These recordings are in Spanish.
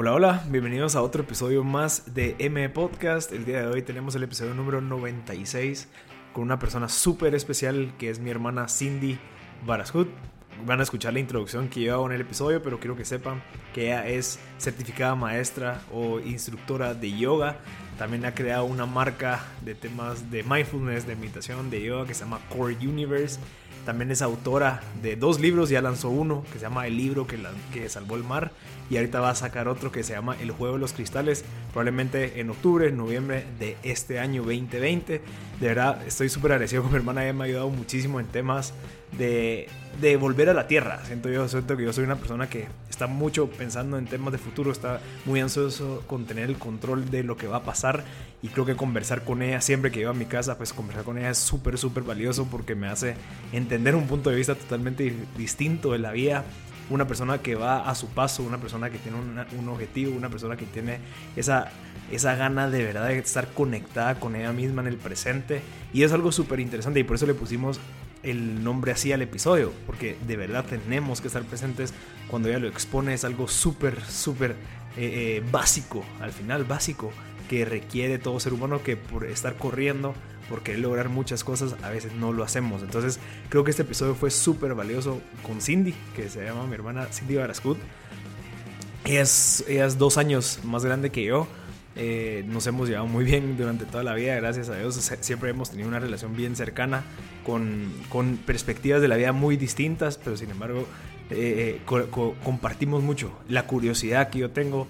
Hola, hola, bienvenidos a otro episodio más de M Podcast. El día de hoy tenemos el episodio número 96 con una persona súper especial que es mi hermana Cindy Barashut. Van a escuchar la introducción que yo hago en el episodio, pero quiero que sepan que ella es certificada maestra o instructora de yoga. También ha creado una marca de temas de mindfulness, de meditación, de yoga que se llama Core Universe. También es autora de dos libros, ya lanzó uno que se llama El libro que, que salvó el mar y ahorita va a sacar otro que se llama El juego de los cristales, probablemente en octubre, noviembre de este año 2020. De verdad, estoy súper agradecido con mi hermana, ella me ha ayudado muchísimo en temas de, volver a la tierra. Siento yo, siento que yo soy una persona que está mucho pensando en temas de futuro, está muy ansioso con tener el control de lo que va a pasar y creo que conversar con ella siempre que llego a mi casa, pues conversar con ella es súper, súper valioso porque me hace entender un punto de vista totalmente distinto de la vida una persona que va a su paso, una persona que tiene un objetivo, una persona que tiene esa, esa gana de verdad de estar conectada con ella misma en el presente. Y es algo súper interesante y por eso le pusimos el nombre así al episodio, porque de verdad tenemos que estar presentes cuando ella lo expone, es algo súper, súper eh, eh, básico, al final básico, que requiere todo ser humano que por estar corriendo por querer lograr muchas cosas, a veces no lo hacemos. Entonces, creo que este episodio fue súper valioso con Cindy, que se llama mi hermana Cindy Barascut. Ella es, ella es dos años más grande que yo. Eh, nos hemos llevado muy bien durante toda la vida, gracias a Dios. Siempre hemos tenido una relación bien cercana, con, con perspectivas de la vida muy distintas, pero sin embargo eh, eh, compartimos mucho. La curiosidad que yo tengo,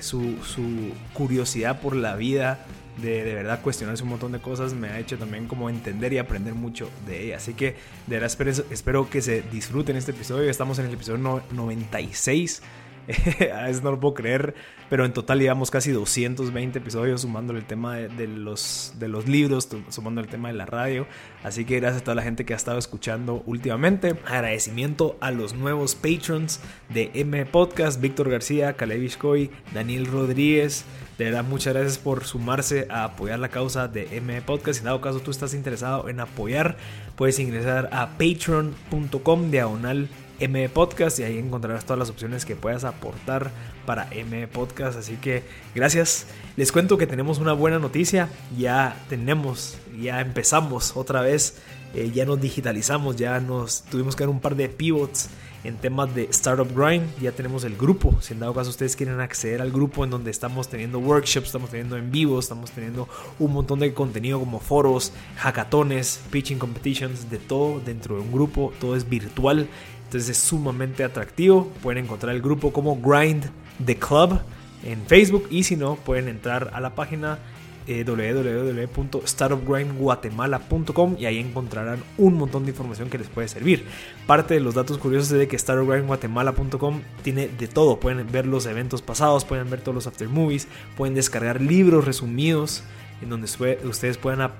su, su, curiosidad por la vida, de, de verdad cuestionarse un montón de cosas me ha hecho también como entender y aprender mucho de ella. Así que de verdad espero, espero que se disfruten este episodio. Estamos en el episodio 96 a veces no lo puedo creer, pero en total llevamos casi 220 episodios sumando el tema de, los, de los libros, sumando el tema de la radio. Así que gracias a toda la gente que ha estado escuchando últimamente. Agradecimiento a los nuevos patrons de M Podcast, Víctor García, Caleb Daniel Rodríguez. De verdad, muchas gracias por sumarse a apoyar la causa de M Podcast. Si en dado caso tú estás interesado en apoyar, puedes ingresar a patreon.com diagonal M Podcast y ahí encontrarás todas las opciones que puedas aportar para M Podcast. Así que gracias. Les cuento que tenemos una buena noticia. Ya tenemos, ya empezamos otra vez. Eh, ya nos digitalizamos, ya nos tuvimos que dar un par de pivots en temas de Startup Grind. Ya tenemos el grupo. Si en dado caso ustedes quieren acceder al grupo en donde estamos teniendo workshops, estamos teniendo en vivo, estamos teniendo un montón de contenido como foros, hackatones, pitching competitions, de todo dentro de un grupo. Todo es virtual. Entonces es sumamente atractivo. Pueden encontrar el grupo como Grind the Club en Facebook y si no pueden entrar a la página eh, www.startupgrindguatemala.com y ahí encontrarán un montón de información que les puede servir. Parte de los datos curiosos es de que startupgrindguatemala.com tiene de todo. Pueden ver los eventos pasados, pueden ver todos los after movies, pueden descargar libros resumidos en donde ustedes puedan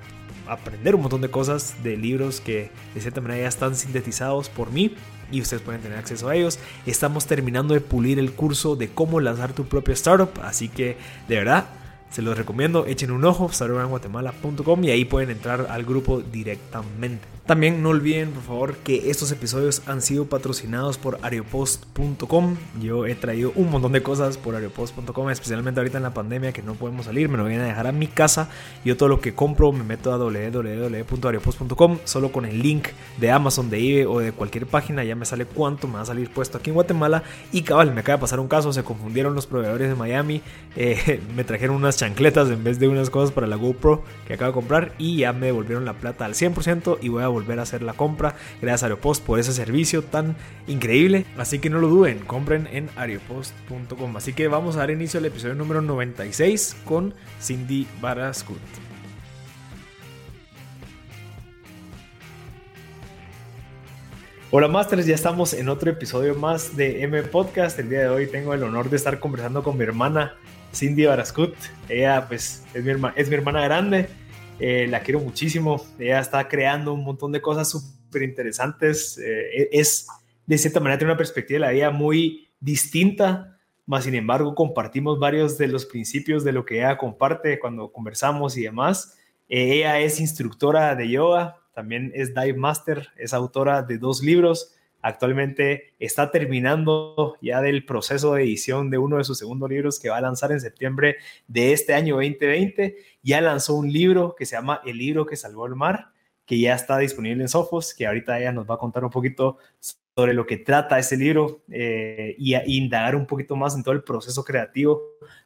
aprender un montón de cosas de libros que de cierta manera ya están sintetizados por mí y ustedes pueden tener acceso a ellos. Estamos terminando de pulir el curso de cómo lanzar tu propia startup, así que de verdad se los recomiendo, echen un ojo, startupguatemala.com y ahí pueden entrar al grupo directamente. También no olviden, por favor, que estos episodios han sido patrocinados por areopost.com. Yo he traído un montón de cosas por areopost.com, especialmente ahorita en la pandemia que no podemos salir. Me lo vienen a dejar a mi casa. Yo todo lo que compro me meto a www.areopost.com. Solo con el link de Amazon, de eBay o de cualquier página ya me sale cuánto me va a salir puesto aquí en Guatemala. Y cabal, me acaba de pasar un caso. Se confundieron los proveedores de Miami. Eh, me trajeron unas chancletas en vez de unas cosas para la GoPro que acabo de comprar. Y ya me devolvieron la plata al 100% y voy a volver a hacer la compra. Gracias a Aeropost por ese servicio tan increíble. Así que no lo duden, compren en aeropost.com. Así que vamos a dar inicio al episodio número 96 con Cindy Barascut. Hola Masters, ya estamos en otro episodio más de M Podcast. El día de hoy tengo el honor de estar conversando con mi hermana Cindy Barascut. Ella pues es mi, es mi hermana grande eh, la quiero muchísimo. Ella está creando un montón de cosas súper interesantes. Eh, e-, es, de cierta manera, tiene una perspectiva de la vida muy distinta, más sin embargo, compartimos varios de los principios de lo que ella comparte cuando conversamos y demás. Eh, ella es instructora de yoga, también es dive master, es autora de dos libros Actualmente está terminando ya del proceso de edición de uno de sus segundos libros que va a lanzar en septiembre de este año 2020. Ya lanzó un libro que se llama El libro que salvó el mar, que ya está disponible en Sofos, que ahorita ella nos va a contar un poquito sobre lo que trata ese libro eh, y, indagar un poquito más en todo el proceso creativo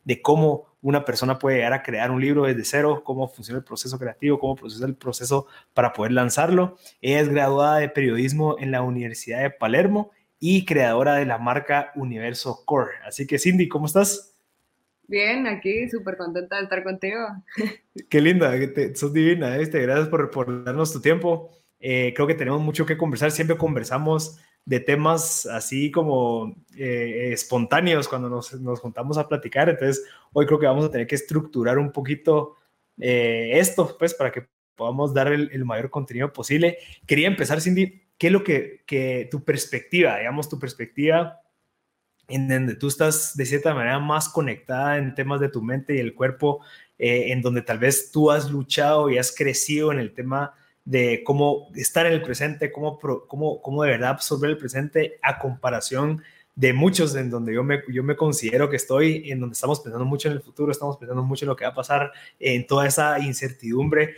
de cómo una persona puede llegar a crear un libro desde cero, cómo funciona el proceso creativo, cómo funciona el proceso para poder lanzarlo. Ella es graduada de periodismo en la Universidad de Palermo y creadora de la marca Universo Core. Así que Cindy, ¿cómo estás? Bien, aquí súper contenta de estar contigo. Qué linda, sos divina, ¿viste? gracias por, por darnos tu tiempo. Eh, creo que tenemos mucho que conversar, siempre conversamos de temas así como eh, espontáneos cuando nos, nos, juntamos a platicar. Entonces, hoy creo que vamos a tener que estructurar un poquito eh, esto, pues, para que podamos dar el, mayor contenido posible. Quería empezar, Cindy, ¿qué es lo que, que tu perspectiva, digamos, tu perspectiva en donde tú estás de cierta manera más conectada en temas de tu mente y el cuerpo, eh, en donde tal vez tú has luchado y has crecido en el tema de cómo estar en el presente, cómo, cómo, cómo de verdad absorber el presente a comparación de muchos en donde yo me, yo me considero que estoy, en donde estamos pensando mucho en el futuro, estamos pensando mucho en lo que va a pasar, en toda esa incertidumbre.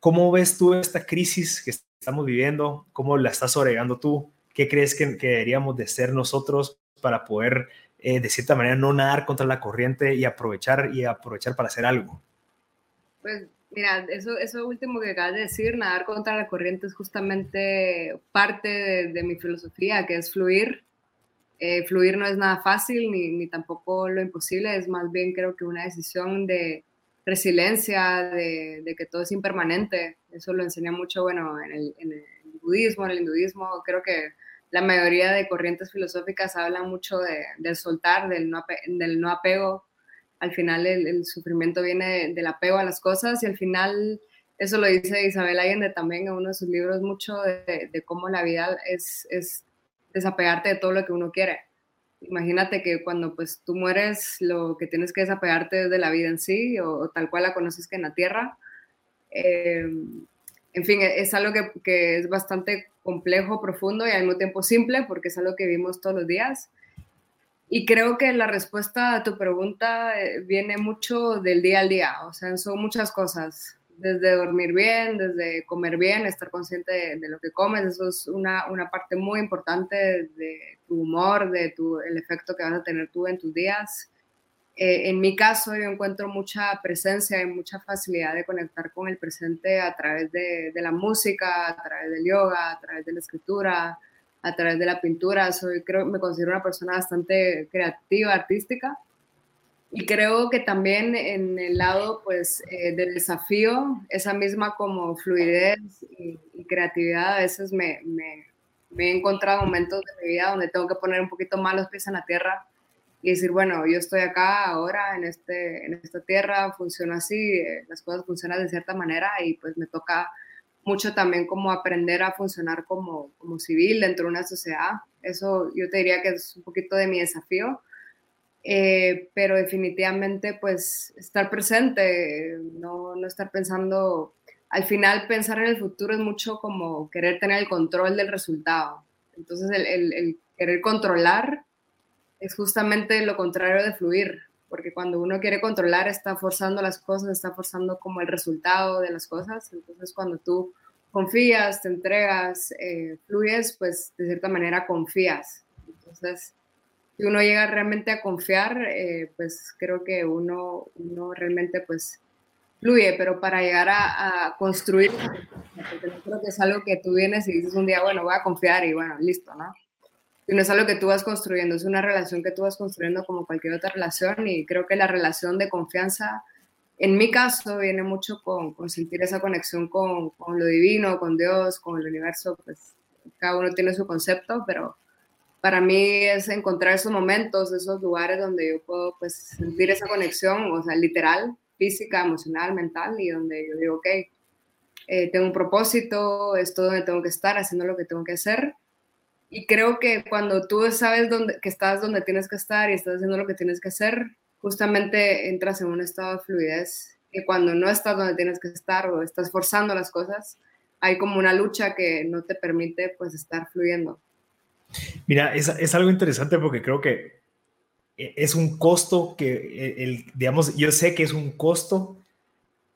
¿Cómo ves tú esta crisis que estamos viviendo? ¿Cómo la estás sobrellevando tú? ¿Qué crees que, deberíamos de ser nosotros para poder, eh, de cierta manera, no nadar contra la corriente y aprovechar y aprovechar para hacer algo? Pues Mira, eso, eso último que acabas de decir, nadar contra la corriente es justamente parte de, mi filosofía, que es fluir. Eh, fluir no es nada fácil ni, ni, tampoco lo imposible, es más bien creo que una decisión de resiliencia, de, de que todo es impermanente. Eso lo enseña mucho, bueno, en el, en el, budismo, en el hinduismo, creo que la mayoría de corrientes filosóficas hablan mucho de, del soltar, del no, del no apego al final el, sufrimiento viene del apego a las cosas y al final eso lo dice Isabel Allende también en uno de sus libros mucho de, cómo la vida es, es, desapegarte de todo lo que uno quiere. Imagínate que cuando pues tú mueres lo que tienes que desapegarte de la vida en sí o, tal cual la conoces que en la tierra. Eh, en fin, es algo que, que, es bastante complejo, profundo y al mismo tiempo simple porque es algo que vivimos todos los días. Y creo que la respuesta a tu pregunta eh, viene mucho del día al día, o sea, son muchas cosas, desde dormir bien, desde comer bien, estar consciente de, lo que comes, eso es una, una, parte muy importante de tu humor, de tu, el efecto que vas a tener tú en tus días. Eh, en mi caso, yo encuentro mucha presencia y mucha facilidad de conectar con el presente a través de, de la música, a través del yoga, a través de la escritura, a través de la pintura. Soy, creo, me considero una persona bastante creativa, artística. Y creo que también en el lado pues, eh, del desafío, esa misma como fluidez y, creatividad, a veces me, me, he encontrado momentos de mi vida donde tengo que poner un poquito más los pies en la tierra y decir, bueno, yo estoy acá ahora en, este, en esta tierra, funciona así, eh, las cosas funcionan de cierta manera y pues me toca mucho también como aprender a funcionar como, como civil dentro de una sociedad. Eso yo te diría que es un poquito de mi desafío. Eh, pero definitivamente pues estar presente, no, no, estar pensando, al final pensar en el futuro es mucho como querer tener el control del resultado. Entonces el, el, el querer controlar es justamente lo contrario de fluir porque cuando uno quiere controlar está forzando las cosas, está forzando como el resultado de las cosas, entonces cuando tú confías, te entregas, eh, fluyes, pues de cierta manera confías. Entonces, si uno llega realmente a confiar, eh, pues creo que uno, uno realmente pues fluye, pero para llegar a, a construir, porque no creo que es algo que tú vienes y dices un día, bueno, voy a confiar y bueno, listo, ¿no? No es algo que tú vas construyendo, es una relación que tú vas construyendo como cualquier otra relación y creo que la relación de confianza, en mi caso, viene mucho con, con sentir esa conexión con, con, lo divino, con Dios, con el universo, pues cada uno tiene su concepto, pero para mí es encontrar esos momentos, esos lugares donde yo puedo pues sentir esa conexión, o sea, literal, física, emocional, mental, y donde yo digo, ok, eh, tengo un propósito, esto donde tengo que estar, haciendo lo que tengo que hacer, y creo que cuando tú sabes dónde, que estás donde tienes que estar y estás haciendo lo que tienes que hacer, justamente entras en un estado de fluidez. Que cuando no estás donde tienes que estar o estás forzando las cosas, hay como una lucha que no te permite pues estar fluyendo. Mira, es, es algo interesante porque creo que e, es un costo que, e, el, digamos, yo sé que es un costo,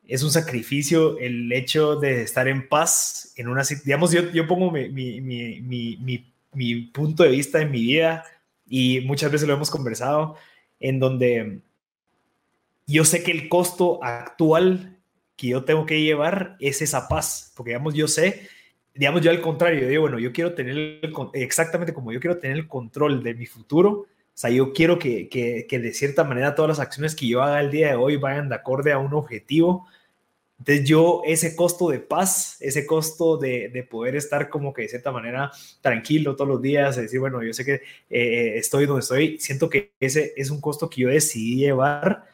es un sacrificio el hecho de estar en paz en una, digamos, yo, yo pongo mi, mi, mi, mi, punto de vista en mi vida y muchas veces lo hemos conversado, en donde yo sé que el costo actual que yo tengo que llevar es esa paz, porque digamos, yo sé, digamos, yo al contrario, yo digo, bueno, yo quiero tener exactamente como yo quiero tener el control de mi futuro, o sea, yo quiero que, que, de cierta manera todas las acciones que yo haga el día de hoy vayan de acorde a un objetivo. Entonces yo ese costo de paz, ese costo de, de, poder estar como que de cierta manera tranquilo todos los días, decir, bueno, yo sé que eh, estoy donde estoy, siento que ese es un costo que yo decidí llevar,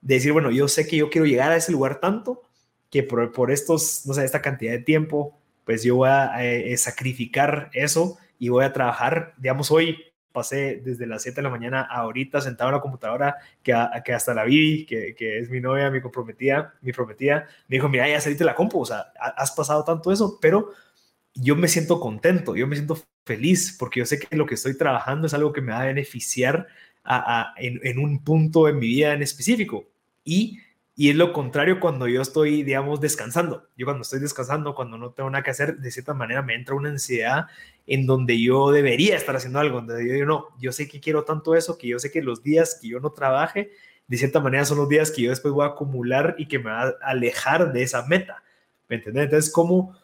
de decir, bueno, yo sé que yo quiero llegar a ese lugar tanto que por, por estos, no sé, esta cantidad de tiempo, pues yo voy a eh, sacrificar eso y voy a trabajar, digamos, hoy pasé desde las 7 de la mañana a ahorita sentado en la computadora, que, que hasta la vi, que, que, es mi novia, mi comprometida, mi prometida, me dijo, mira, ya saliste la compu, o sea, has pasado tanto eso, pero yo me siento contento, yo me siento feliz, porque yo sé que lo que estoy trabajando es algo que me va a beneficiar a, en, en, un punto en mi vida en específico. Y y es lo contrario cuando yo estoy, digamos, descansando. Yo cuando estoy descansando, cuando no tengo nada que hacer, de cierta manera me entra una ansiedad en donde yo debería estar haciendo algo. Donde yo digo, no, yo sé que quiero tanto eso, que yo sé que los días que yo no trabaje, de cierta manera son los días que yo después voy a acumular y que me va a alejar de esa meta. ¿Me entiendes? Entonces, ¿cómo,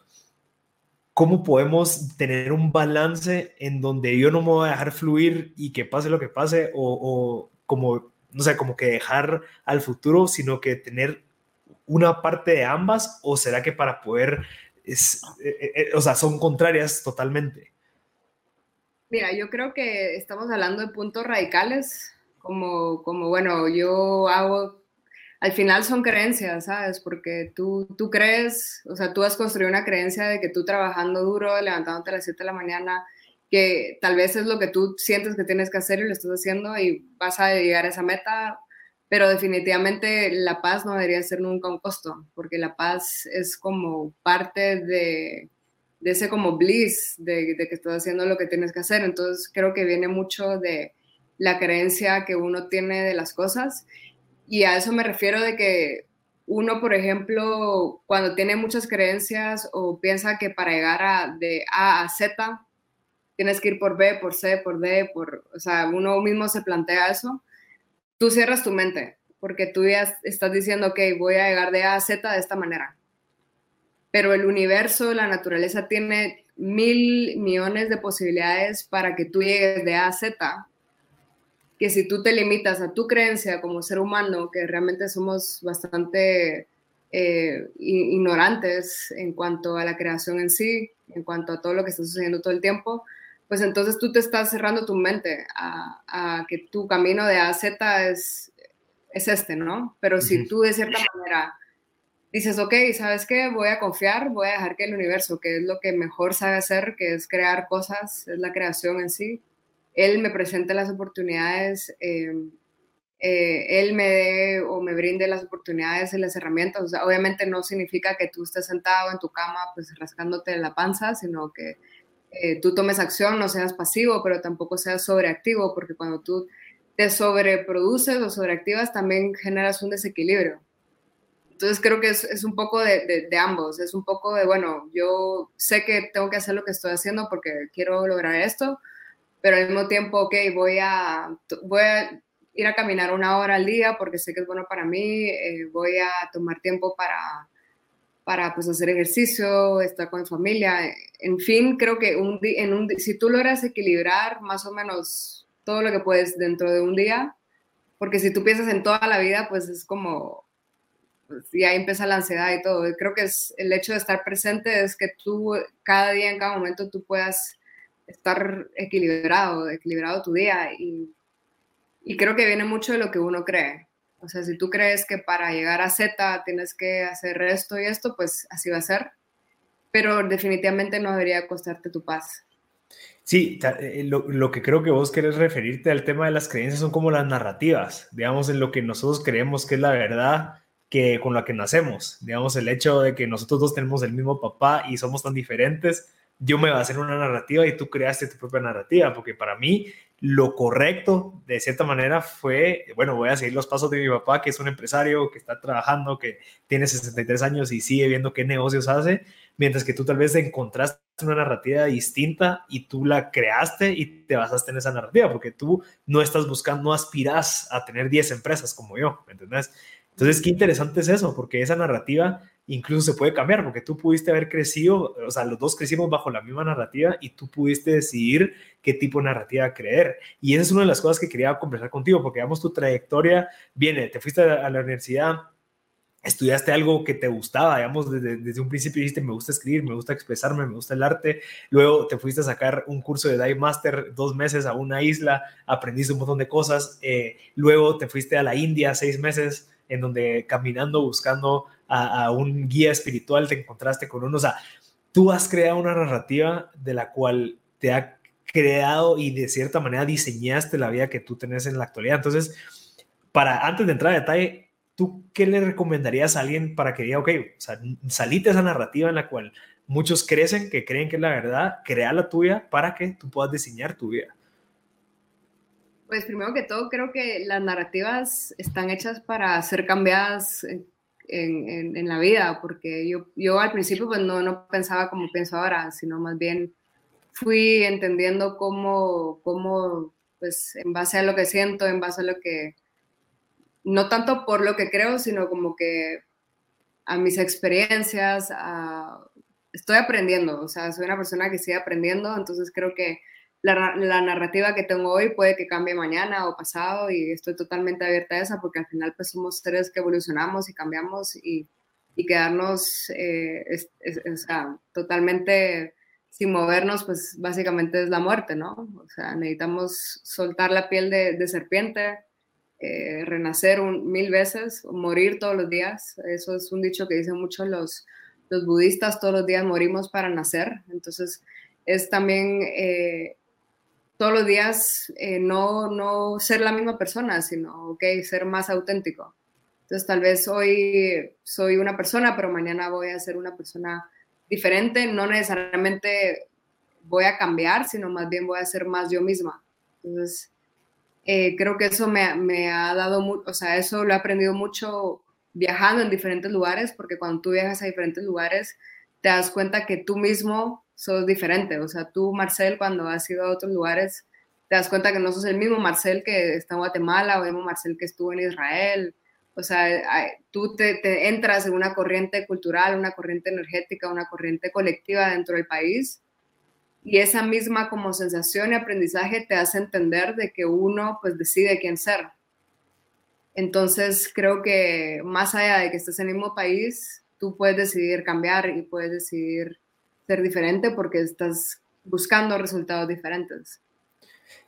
cómo podemos tener un balance en donde yo no me voy a dejar fluir y que pase lo que pase o, o como no sé, como que dejar al futuro, sino que tener una parte de ambas, o será que para poder, es, eh, eh, eh, o sea, son contrarias totalmente? Mira, yo creo que estamos hablando de puntos radicales, como, como bueno, yo hago, al final son creencias, ¿sabes? Porque tú, tú crees, o sea, tú has construido una creencia de que tú trabajando duro, levantándote a las 7 de la mañana, que tal vez es lo que tú sientes que tienes que hacer y lo estás haciendo y vas a llegar a esa meta, pero definitivamente la paz no debería ser nunca un costo, porque la paz es como parte de, de ese como bliss de, que estás haciendo lo que tienes que hacer. Entonces creo que viene mucho de la creencia que uno tiene de las cosas y a eso me refiero de que uno, por ejemplo, cuando tiene muchas creencias o piensa que para llegar de A a Z tienes que ir por B, por C, por D, por, o sea, uno mismo se plantea eso, tú cierras tu mente, porque tú ya estás diciendo, ok, voy a llegar de A a Z de esta manera. Pero el universo, la naturaleza tiene mil millones de posibilidades para que tú llegues de A a Z, que si tú te limitas a tu creencia como ser humano, que realmente somos bastante eh, ignorantes en cuanto a la creación en sí, en cuanto a todo lo que está sucediendo todo el tiempo, pues entonces tú te estás cerrando tu mente a, que tu camino de A a Z es, es este, ¿no? Pero si tú de cierta manera dices, ok, ¿sabes qué? Voy a confiar, voy a dejar que el universo, que es lo que mejor sabe hacer, que es crear cosas, es la creación en sí, él me presente las oportunidades, em, eh, él me dé o me brinde las oportunidades y las herramientas. O sea, obviamente no significa que tú estés sentado en tu cama, pues rascándote la panza, sino que eh, tú tomes acción, no seas pasivo, pero tampoco seas sobreactivo, porque cuando tú te sobreproduces o sobreactivas, también generas un desequilibrio. Entonces creo que es, un poco de, ambos, es un poco de, bueno, yo sé que tengo que hacer lo que estoy haciendo porque quiero lograr esto, pero al mismo tiempo, ok, voy a, voy a ir a caminar una hora al día porque sé que es bueno para mí, eh, voy a tomar tiempo para para pues, hacer ejercicio, estar con familia. En fin, creo que un en un si tú logras equilibrar más o menos todo lo que puedes dentro de un día, porque si tú piensas en toda la vida, pues es como, pues, y ahí empieza la ansiedad y todo. Creo que es el hecho de estar presente es que tú cada día, en cada momento, tú puedas estar equilibrado, equilibrado tu día y, y creo que viene mucho de lo que uno cree. O sea, si tú crees que para llegar a Z tienes que hacer esto y esto, pues así va a ser. Pero definitivamente no debería costarte tu paz. Sí, eh, lo, lo, que creo que vos querés referirte al tema de las creencias son como las narrativas, digamos, en lo que nosotros creemos que es la verdad que con la que nacemos, digamos, el hecho de que nosotros dos tenemos el mismo papá y somos tan diferentes, yo me basé en una narrativa y tú creaste tu propia narrativa, porque para mí lo correcto, de cierta manera, fue, bueno, voy a seguir los pasos de mi papá, que es un empresario, que está trabajando, que tiene 63 años y sigue viendo qué negocios hace, mientras que tú tal vez encontraste una narrativa distinta y tú la creaste y te basaste en esa narrativa, porque tú no estás buscando, no aspiras a tener 10 empresas como yo, ¿me entendés? Entonces, qué interesante es eso, porque esa narrativa incluso se puede cambiar, porque tú pudiste haber crecido, o sea, los dos crecimos bajo la misma narrativa y tú pudiste decidir qué tipo de narrativa creer. Y esa es una de las cosas que quería conversar contigo, porque digamos, tu trayectoria viene, te fuiste a la universidad, estudiaste algo que te gustaba, digamos, desde, desde, un principio dijiste, me gusta escribir, me gusta expresarme, me gusta el arte, luego te fuiste a sacar un curso de Dive Master dos meses a una isla, aprendiste un montón de cosas, eh, luego te fuiste a la India seis meses, en donde caminando, buscando a, un guía espiritual, te encontraste con uno. O sea, tú has creado una narrativa de la cual te ha creado y de cierta manera diseñaste la vida que tú tenés en la actualidad. Entonces, para antes de entrar a detalle, ¿tú qué le recomendarías a alguien para que diga, ok, sea, salite esa narrativa en la cual muchos crecen, que creen que es la verdad, crea la tuya para que tú puedas diseñar tu vida? Pues primero que todo, creo que las narrativas están hechas para ser cambiadas en, en, la vida, porque yo, yo al principio pues no, no, pensaba como pienso ahora, sino más bien fui entendiendo cómo, cómo, pues en base a lo que siento, en base a lo que, no tanto por lo que creo, sino como que a mis experiencias, a, estoy aprendiendo, o sea, soy una persona que sigue aprendiendo, entonces creo que la, narrativa que tengo hoy puede que cambie mañana o pasado y estoy totalmente abierta a esa porque al final pues somos seres que evolucionamos y cambiamos y, y quedarnos eh, totalmente sin movernos pues básicamente es la muerte, ¿no? O sea, necesitamos soltar la piel de, serpiente, eh, renacer un, mil veces, morir todos los días. Eso es un dicho que dicen mucho los, los budistas, todos los días morimos para nacer. Entonces es también... Eh, todos los días eh, no, no ser la misma persona, sino, ok, ser más auténtico. Entonces, tal vez hoy soy una persona, pero mañana voy a ser una persona diferente. No necesariamente voy a cambiar, sino más bien voy a ser más yo misma. Entonces, eh, creo que eso me, me ha dado, o sea, eso lo he aprendido mucho viajando en diferentes lugares, porque cuando tú viajas a diferentes lugares, te das cuenta que tú mismo sos diferente. O sea, tú, Marcel, cuando has ido a otros lugares, te das cuenta que no sos el mismo Marcel que está en Guatemala o el mismo Marcel que estuvo en Israel. O sea, tú te, entras en una corriente cultural, una corriente energética, una corriente colectiva dentro del país y esa misma como sensación y aprendizaje te hace entender de que uno pues decide quién ser. Entonces creo que más allá de que estés en el mismo país, tú puedes decidir cambiar y puedes decidir ser diferente porque estás buscando resultados diferentes.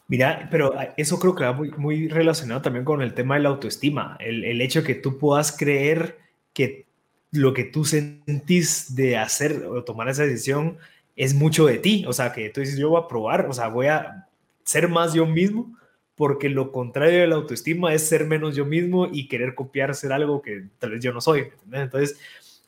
Mira, pero eso creo que va muy, muy relacionado también con el tema de la autoestima, el, el hecho que tú puedas creer que lo que tú sentís de hacer o tomar esa decisión es mucho de ti, o sea, que tú dices, yo voy a probar, o sea, voy a ser más yo mismo, porque lo contrario de la autoestima es ser menos yo mismo y querer copiar, ser algo que tal vez yo no soy. Entonces,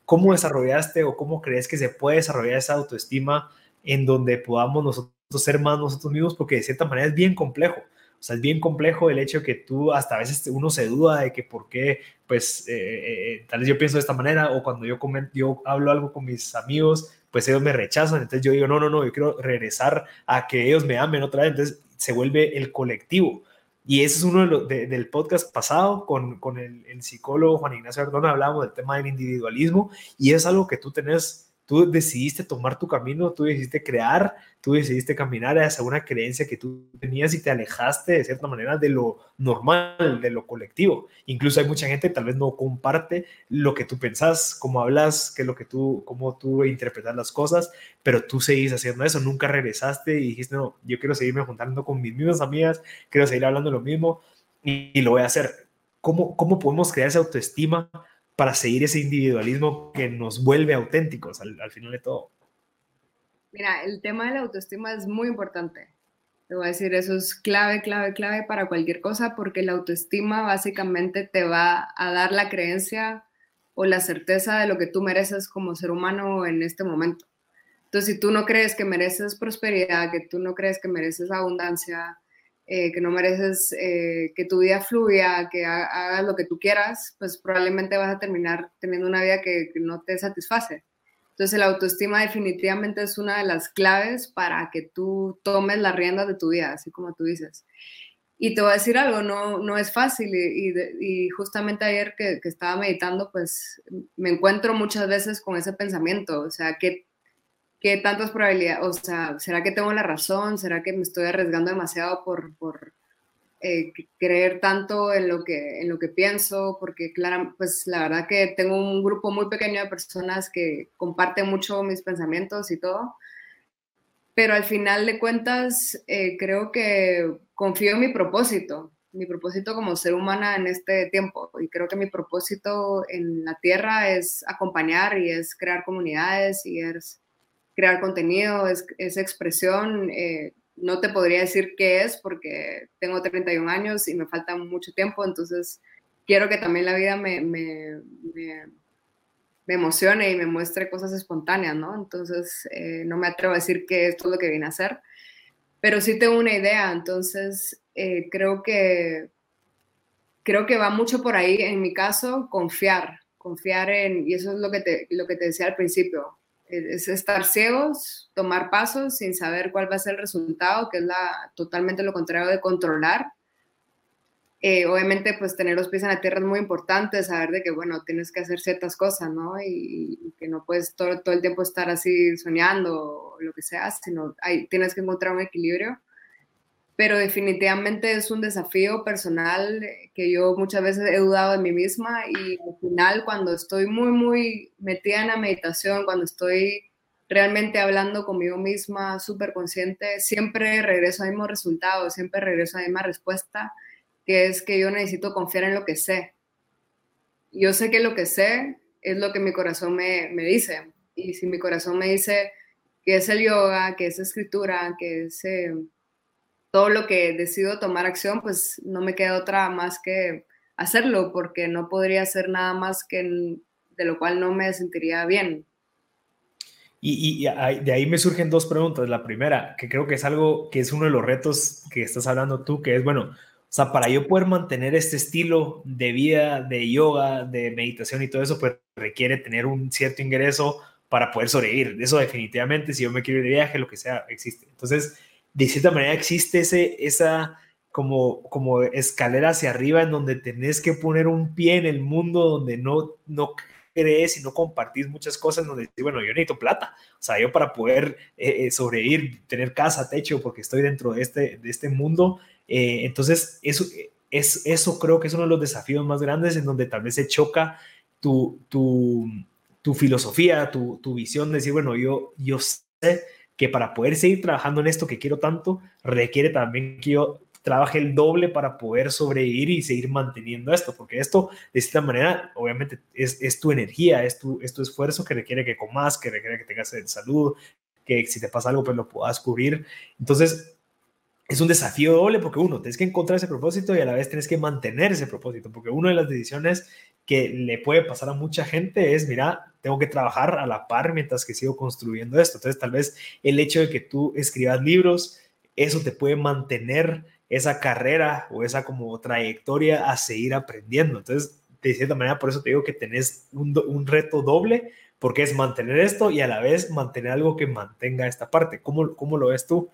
¿Cómo desarrollaste o cómo crees que se puede desarrollar esa autoestima en donde podamos nosotros ser más nosotros mismos? Porque de cierta manera es bien complejo. O sea, es bien complejo el hecho que tú hasta a veces uno se duda de que por qué, pues, eh, eh, eh, tal vez yo pienso de esta manera o cuando yo, comento, yo hablo algo con mis amigos, pues ellos me rechazan. Entonces yo digo, no, no, no, yo quiero regresar a que ellos me amen otra vez. Entonces se vuelve el colectivo. Y ese es uno de del podcast pasado con, con el, el, psicólogo Juan Ignacio Ardona, hablábamos del tema del individualismo y es algo que tú tenés tú decidiste tomar tu camino, tú decidiste crear, tú decidiste caminar hacia una creencia que tú tenías y te alejaste de cierta manera de lo normal, de lo colectivo. Incluso hay mucha gente que tal vez no comparte lo que tú pensás, cómo hablas, qué es lo que tú, cómo tú interpretas las cosas, pero tú seguís haciendo eso, nunca regresaste y dijiste, no, yo quiero seguirme juntando con mis mismas amigas, quiero seguir hablando lo mismo y, y lo voy a hacer. ¿Cómo, ¿Cómo podemos crear esa autoestima para seguir ese individualismo que nos vuelve auténticos al, final de todo. Mira, el tema de la autoestima es muy importante. Te voy a decir, eso es clave, clave, clave para cualquier cosa, porque la autoestima básicamente te va a dar la creencia o la certeza de lo que tú mereces como ser humano en este momento. Entonces, si tú no crees que mereces prosperidad, que tú no crees que mereces abundancia, eh, que no mereces eh, que tu vida fluya, que hagas lo que tú quieras, pues probablemente vas a terminar teniendo una vida que, no te satisface. Entonces, la autoestima definitivamente es una de las claves para que tú tomes las riendas de tu vida, así como tú dices. Y te voy a decir algo, no, no es fácil y, y, justamente ayer que, que, estaba meditando, pues me encuentro muchas veces con ese pensamiento, o sea, ¿qué, qué tantas probabilidades, o sea, ¿será que tengo la razón? ¿Será que me estoy arriesgando demasiado por, por eh, creer tanto en lo, que, en lo que pienso? Porque claro, pues la verdad que tengo un grupo muy pequeño de personas que comparten mucho mis pensamientos y todo, pero al final de cuentas eh, creo que confío en mi propósito, mi propósito como ser humana en este tiempo. Y creo que mi propósito en la Tierra es acompañar y es crear comunidades y es crear contenido, es, expresión. Eh, no te podría decir qué es porque tengo 31 años y me falta mucho tiempo, entonces quiero que también la vida me, me, me, emocione y me muestre cosas espontáneas, ¿no? Entonces eh, no me atrevo a decir que es lo que vine a hacer pero sí tengo una idea, entonces eh, creo que creo que va mucho por ahí, en mi caso, confiar, confiar en, y eso es lo que te, lo que te decía al principio, es estar ciegos, tomar pasos sin saber cuál va a ser el resultado, que es la, totalmente lo contrario de controlar, eh, obviamente, pues tener los pies en la tierra es muy importante, saber de que, bueno, tienes que hacer ciertas cosas, ¿no? Y, que no puedes todo, todo, el tiempo estar así soñando o lo que sea, sino hay, tienes que encontrar un equilibrio. Pero definitivamente es un desafío personal que yo muchas veces he dudado de mí misma y al final cuando estoy muy, muy metida en la meditación, cuando estoy realmente hablando conmigo misma, súper consciente, siempre regreso al mismo resultado, siempre regreso a la misma respuesta que es que yo necesito confiar en lo que sé. Yo sé que lo que sé es lo que mi corazón me, dice. Y si mi corazón me dice que es el yoga, que es escritura, que es eh, todo lo que decido tomar acción, pues no me queda otra más que hacerlo, porque no podría hacer nada más que de lo cual no me sentiría bien. Y, y, de ahí me surgen dos preguntas. La primera, que creo que es algo que es uno de los retos que estás hablando tú, que es, bueno, o sea, para yo poder mantener este estilo de vida, de yoga, de meditación y todo eso, pues requiere tener un cierto ingreso para poder sobrevivir. Eso definitivamente, si yo me quiero ir de viaje, lo que sea, existe. Entonces, de cierta manera existe ese, esa como, como escalera hacia arriba en donde tenés que poner un pie en el mundo donde no, no crees y no compartís muchas cosas, donde bueno, yo necesito plata. O sea, yo para poder eh, eh, sobrevivir, tener casa, techo, porque estoy dentro de este, de este mundo, eh, entonces, eso, es, eso creo que es uno de los desafíos más grandes en donde tal vez se choca tu, tu, tu filosofía, tu, tu, visión de decir, bueno, yo, yo sé que para poder seguir trabajando en esto que quiero tanto, requiere también que yo trabaje el doble para poder sobrevivir y seguir manteniendo esto, porque esto, de esta manera, obviamente es, es tu energía, es tu, es tu esfuerzo que requiere que comas, que requiere que tengas salud, que si te pasa algo, pues lo puedas cubrir. Entonces, es un desafío doble porque uno, tienes que encontrar ese propósito y a la vez tienes que mantener ese propósito, porque una de las decisiones que le puede pasar a mucha gente es, mira, tengo que trabajar a la par mientras que sigo construyendo esto. Entonces, tal vez el hecho de que tú escribas libros, eso te puede mantener esa carrera o esa como trayectoria a seguir aprendiendo. Entonces, de cierta manera, por eso te digo que tenés un, un reto doble, porque es mantener esto y a la vez mantener algo que mantenga esta parte. ¿Cómo, cómo lo ves tú?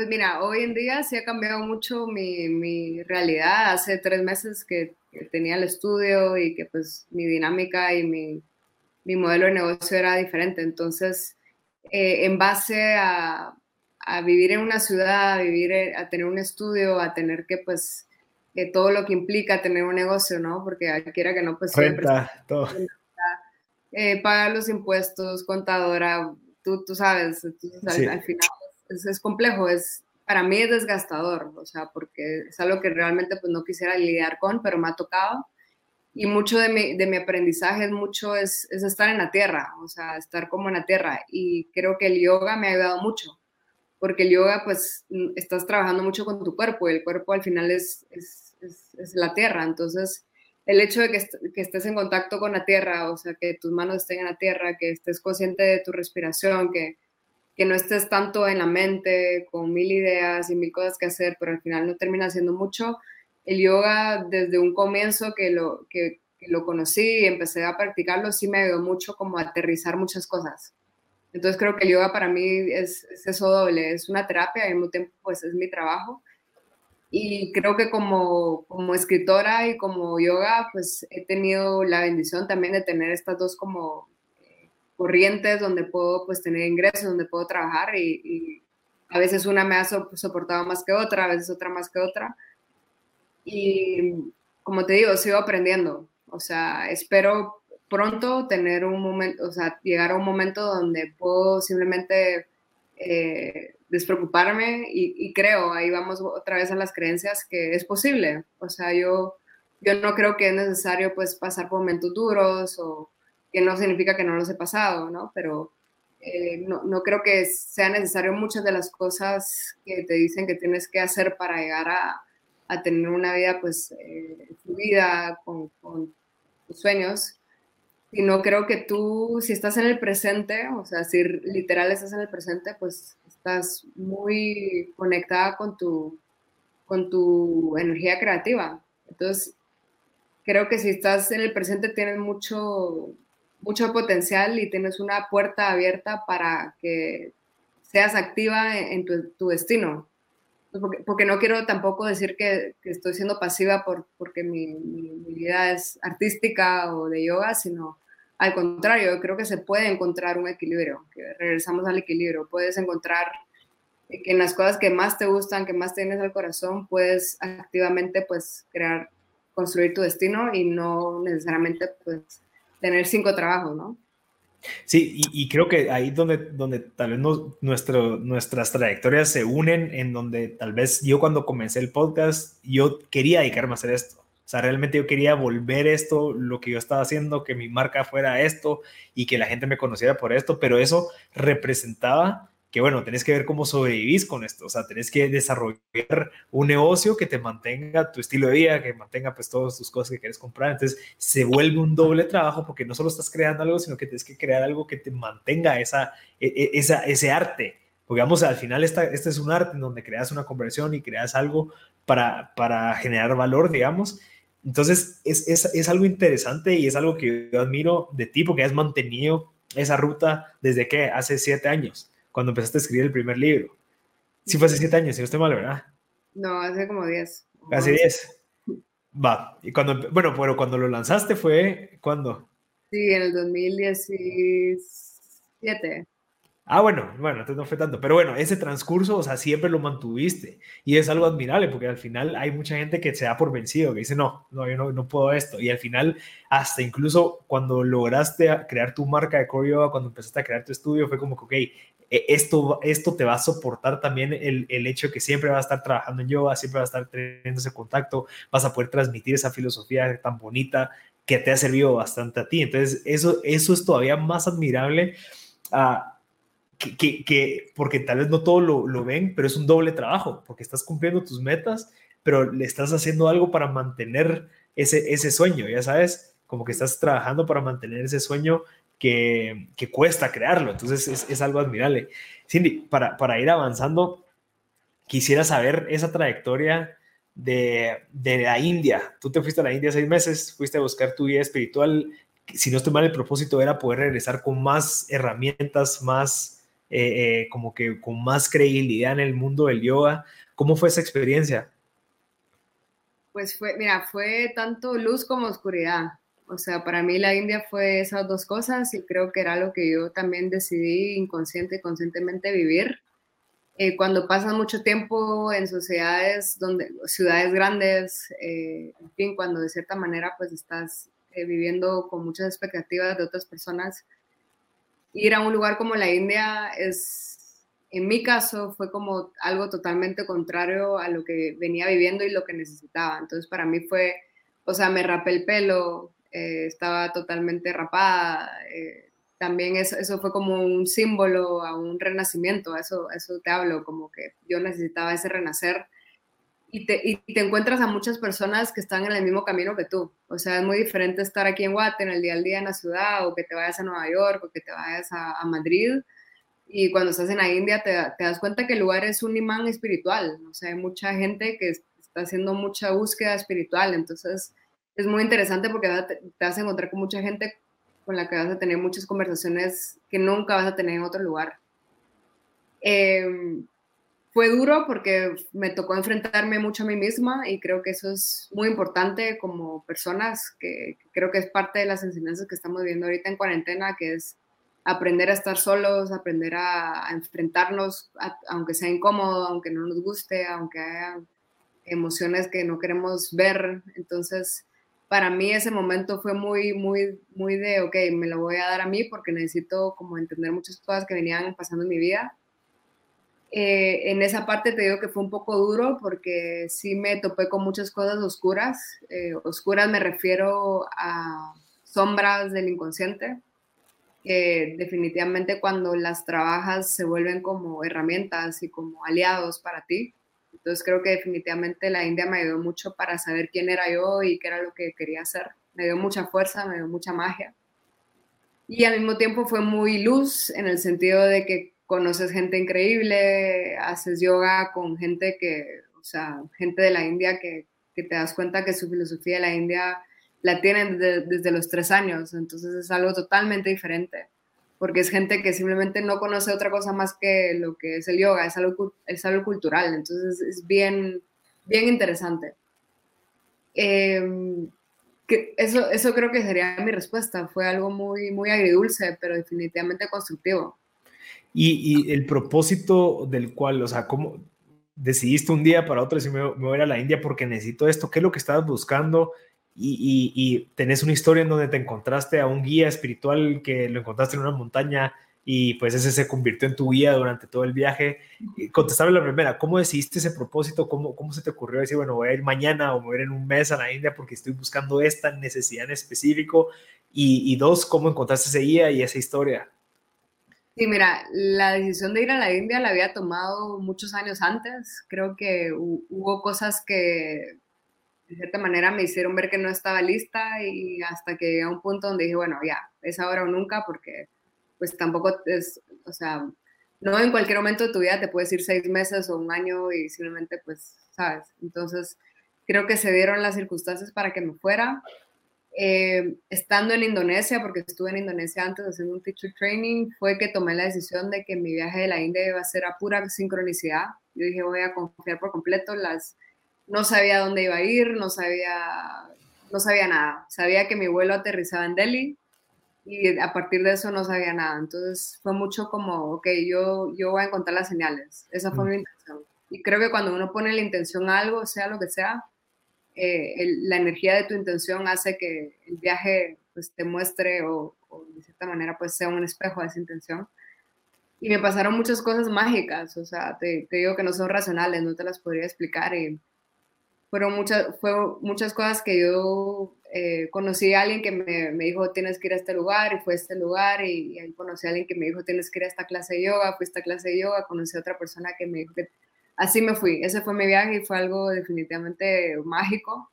Pues mira, hoy en día sí ha cambiado mucho mi, mi realidad. Hace tres meses que, tenía el estudio y que pues mi dinámica y mi, mi modelo de negocio era diferente. Entonces, eh, en base a, a, vivir en una ciudad, a vivir, a tener un estudio, a tener que pues eh, todo lo que implica tener un negocio, ¿no? Porque quiera que no, pues siempre... todo. Eh, pagar los impuestos, contadora, tú, tú sabes, tú sabes al final es, complejo, es, para mí es desgastador, o sea, porque es algo que realmente pues no quisiera lidiar con, pero me ha tocado. Y mucho de mi, de mi aprendizaje es mucho, es, es, estar en la tierra, o sea, estar como en la tierra. Y creo que el yoga me ha ayudado mucho, porque el yoga pues estás trabajando mucho con tu cuerpo y el cuerpo al final es, es, es la tierra. Entonces, el hecho de que, que, estés en contacto con la tierra, o sea, que tus manos estén en la tierra, que estés consciente de tu respiración, que, que no estés tanto en la mente con mil ideas y mil cosas que hacer, pero al final no termina haciendo mucho. El yoga, desde un comienzo que lo, que, lo conocí y empecé a practicarlo, sí me ayudó mucho como aterrizar muchas cosas. Entonces creo que el yoga para mí es, es eso doble, es una terapia y al mismo tiempo pues es mi trabajo. Y creo que como, como escritora y como yoga, pues he tenido la bendición también de tener estas dos como corrientes donde puedo pues tener ingresos, donde puedo trabajar y, a veces una me ha soportado más que otra, a veces otra más que otra. Y como te digo, sigo aprendiendo. O sea, espero pronto tener un momento, o sea, llegar a un momento donde puedo simplemente eh, despreocuparme y, creo, ahí vamos otra vez a las creencias, que es posible. O sea, yo, yo no creo que es necesario pues pasar por momentos duros o que no significa que no los he pasado, ¿no? Pero eh, no, no, creo que sea necesario muchas de las cosas que te dicen que tienes que hacer para llegar a, a tener una vida, pues, eh, fluida con, con, tus sueños. Y no creo que tú, si estás en el presente, o sea, si literal estás en el presente, pues estás muy conectada con tu, con tu energía creativa. Entonces, creo que si estás en el presente tienes mucho, mucho potencial y tienes una puerta abierta para que seas activa en, tu, destino. Porque, no quiero tampoco decir que, estoy siendo pasiva por, porque mi, vida es artística o de yoga, sino al contrario, creo que se puede encontrar un equilibrio, que regresamos al equilibrio, puedes encontrar que en las cosas que más te gustan, que más tienes al corazón, puedes activamente pues crear, construir tu destino y no necesariamente pues tener cinco trabajos, ¿no? Sí, y, creo que ahí donde, donde tal vez nuestro, nuestras trayectorias se unen, en donde tal vez yo cuando comencé el podcast, yo quería dedicarme a hacer esto. O sea, realmente yo quería volver esto, lo que yo estaba haciendo, que mi marca fuera esto y que la gente me conociera por esto, pero eso representaba que bueno, tenés que ver cómo sobrevivís con esto, o sea, tenés que desarrollar un negocio que te mantenga tu estilo de vida, que mantenga pues todas tus cosas que quieres comprar, entonces se vuelve un doble trabajo porque no solo estás creando algo, sino que tienes que crear algo que te mantenga esa, e, e, esa, ese arte, porque vamos, al final esta, este es un arte en donde creas una conversión y creas algo para, para generar valor, digamos, entonces es, es, es algo interesante y es algo que yo admiro de ti porque has mantenido esa ruta desde que hace siete años cuando empezaste a escribir el primer libro. Sí fue hace siete años, si no estoy mal, ¿verdad? No, hace como diez. Hace diez. Va. Y cuando, bueno, pero cuando lo lanzaste fue, ¿cuándo? Sí, en el 2017. Ah, bueno, bueno, entonces no fue tanto. Pero bueno, ese transcurso, o sea, siempre lo mantuviste. Y es algo admirable, porque al final hay mucha gente que se da por vencido, que dice, no, no, yo no, no puedo esto. Y al final, hasta incluso cuando lograste crear tu marca de Core cuando empezaste a crear tu estudio, fue como que, ok, esto, esto te va a soportar también el, el hecho que siempre vas a estar trabajando en yoga, siempre vas a estar teniendo ese contacto, vas a poder transmitir esa filosofía tan bonita que te ha servido bastante a ti. Entonces, eso, eso es todavía más admirable. a que, porque tal vez no todo lo, lo, ven, pero es un doble trabajo, porque estás cumpliendo tus metas, pero le estás haciendo algo para mantener ese, ese sueño, ya sabes, como que estás trabajando para mantener ese sueño que, que cuesta crearlo, entonces es, es, algo admirable. Cindy, para, para ir avanzando, quisiera saber esa trayectoria de, de la India. Tú te fuiste a la India seis meses, fuiste a buscar tu vida espiritual. Si no estoy mal, el propósito era poder regresar con más herramientas, más eh, eh, como que con más credibilidad en el mundo del yoga. ¿Cómo fue esa experiencia? Pues fue, mira, fue tanto luz como oscuridad. O sea, para mí la India fue esas dos cosas y creo que era lo que yo también decidí inconsciente y conscientemente vivir. Eh, cuando pasas mucho tiempo en sociedades donde, ciudades grandes, en fin, cuando de cierta manera pues estás viviendo con muchas expectativas de otras personas, ir a un lugar como la India es, en mi caso, fue como algo totalmente contrario a lo que venía viviendo y lo que necesitaba. Entonces, para mí fue, o sea, me rapé el pelo, eh, estaba totalmente rapada. Eh, también eso, eso, fue como un símbolo a un renacimiento, eso, eso te hablo, como que yo necesitaba ese renacer. y te, y te, encuentras a muchas personas que están en el mismo camino que tú. O sea, es muy diferente estar aquí en Guate, en el día al día en la ciudad, o que te vayas a Nueva York, o que te vayas a, a Madrid. Y cuando estás en la India te, te, das cuenta que el lugar es un imán espiritual. O sea, hay mucha gente que está haciendo mucha búsqueda espiritual. Entonces, es muy interesante porque te, vas a encontrar con mucha gente con la que vas a tener muchas conversaciones que nunca vas a tener en otro lugar. Eh, fue duro porque me tocó enfrentarme mucho a mí misma y creo que eso es muy importante como personas, que, creo que es parte de las enseñanzas que estamos viviendo ahorita en cuarentena, que es aprender a estar solos, aprender a, enfrentarnos, aunque sea incómodo, aunque no nos guste, aunque haya emociones que no queremos ver. Entonces, para mí ese momento fue muy, muy, muy de, ok, me lo voy a dar a mí porque necesito como entender muchas cosas que venían pasando en mi vida eh, en esa parte te digo que fue un poco duro porque sí me topé con muchas cosas oscuras. Eh, oscuras me refiero a sombras del inconsciente, que definitivamente cuando las trabajas se vuelven como herramientas y como aliados para ti. Entonces creo que definitivamente la India me ayudó mucho para saber quién era yo y qué era lo que quería hacer. Me dio mucha fuerza, me dio mucha magia. Y al mismo tiempo fue muy luz en el sentido de que conoces gente increíble, haces yoga con gente que, o sea, gente de la India que, que te das cuenta que su filosofía de la India la tienen desde los tres años, entonces es algo totalmente diferente, porque es gente que simplemente no conoce otra cosa más que lo que es el yoga, es algo, es algo cultural, entonces es bien, bien interesante. Em, que eso, eso creo que sería mi respuesta, fue algo muy, muy agridulce, pero definitivamente constructivo. Y, el propósito del cual, o sea, ¿cómo decidiste un día para otro decir, me, voy a ir a la India porque necesito esto? ¿Qué es lo que estabas buscando? Y, y, tenés una historia en donde te encontraste a un guía espiritual que lo encontraste en una montaña y pues ese se convirtió en tu guía durante todo el viaje. Contestable la primera, ¿cómo decidiste ese propósito? ¿Cómo, ¿Cómo se te ocurrió decir, bueno, voy a ir mañana o voy a ir en un mes a la India porque estoy buscando esta necesidad en específico? Y, y dos, ¿cómo encontraste ese guía y esa historia? Sí, mira, la decisión de ir a la India la había tomado muchos años antes. Creo que hubo cosas que de cierta manera me hicieron ver que no estaba lista y hasta que llegué a un punto donde dije, bueno, ya, es ahora o nunca porque pues tampoco es, o sea, no en cualquier momento de tu vida te puedes ir seis meses o un año y simplemente pues, sabes. Entonces, creo que se dieron las circunstancias para que me fuera. Eh, estando en Indonesia, porque estuve en Indonesia antes haciendo un teacher training, fue que tomé la decisión de que mi viaje de la India iba a ser a pura sincronicidad. Yo dije, voy a confiar por completo. Las, no sabía dónde iba a ir, no sabía, no sabía nada. Sabía que mi vuelo aterrizaba en Delhi y a partir de eso no sabía nada. Entonces fue mucho como, ok, yo, yo voy a encontrar las señales. Esa fue mm. mi intención. Y creo que cuando uno pone la intención a algo, sea lo que sea, eh, la energía de tu intención hace que el viaje pues, te muestre o, de cierta manera pues sea un espejo de esa intención. Y me pasaron muchas cosas mágicas, o sea, te, digo que no son racionales, no te las podría explicar. Y fueron muchas, fue muchas cosas que yo eh, conocí a alguien que me, me, dijo tienes que ir a este lugar y fue a este lugar y, y, conocí a alguien que me dijo tienes que ir a esta clase de yoga, fui a esta clase de yoga, conocí a otra persona que me dijo que así me fui. Ese fue mi viaje y fue algo definitivamente mágico.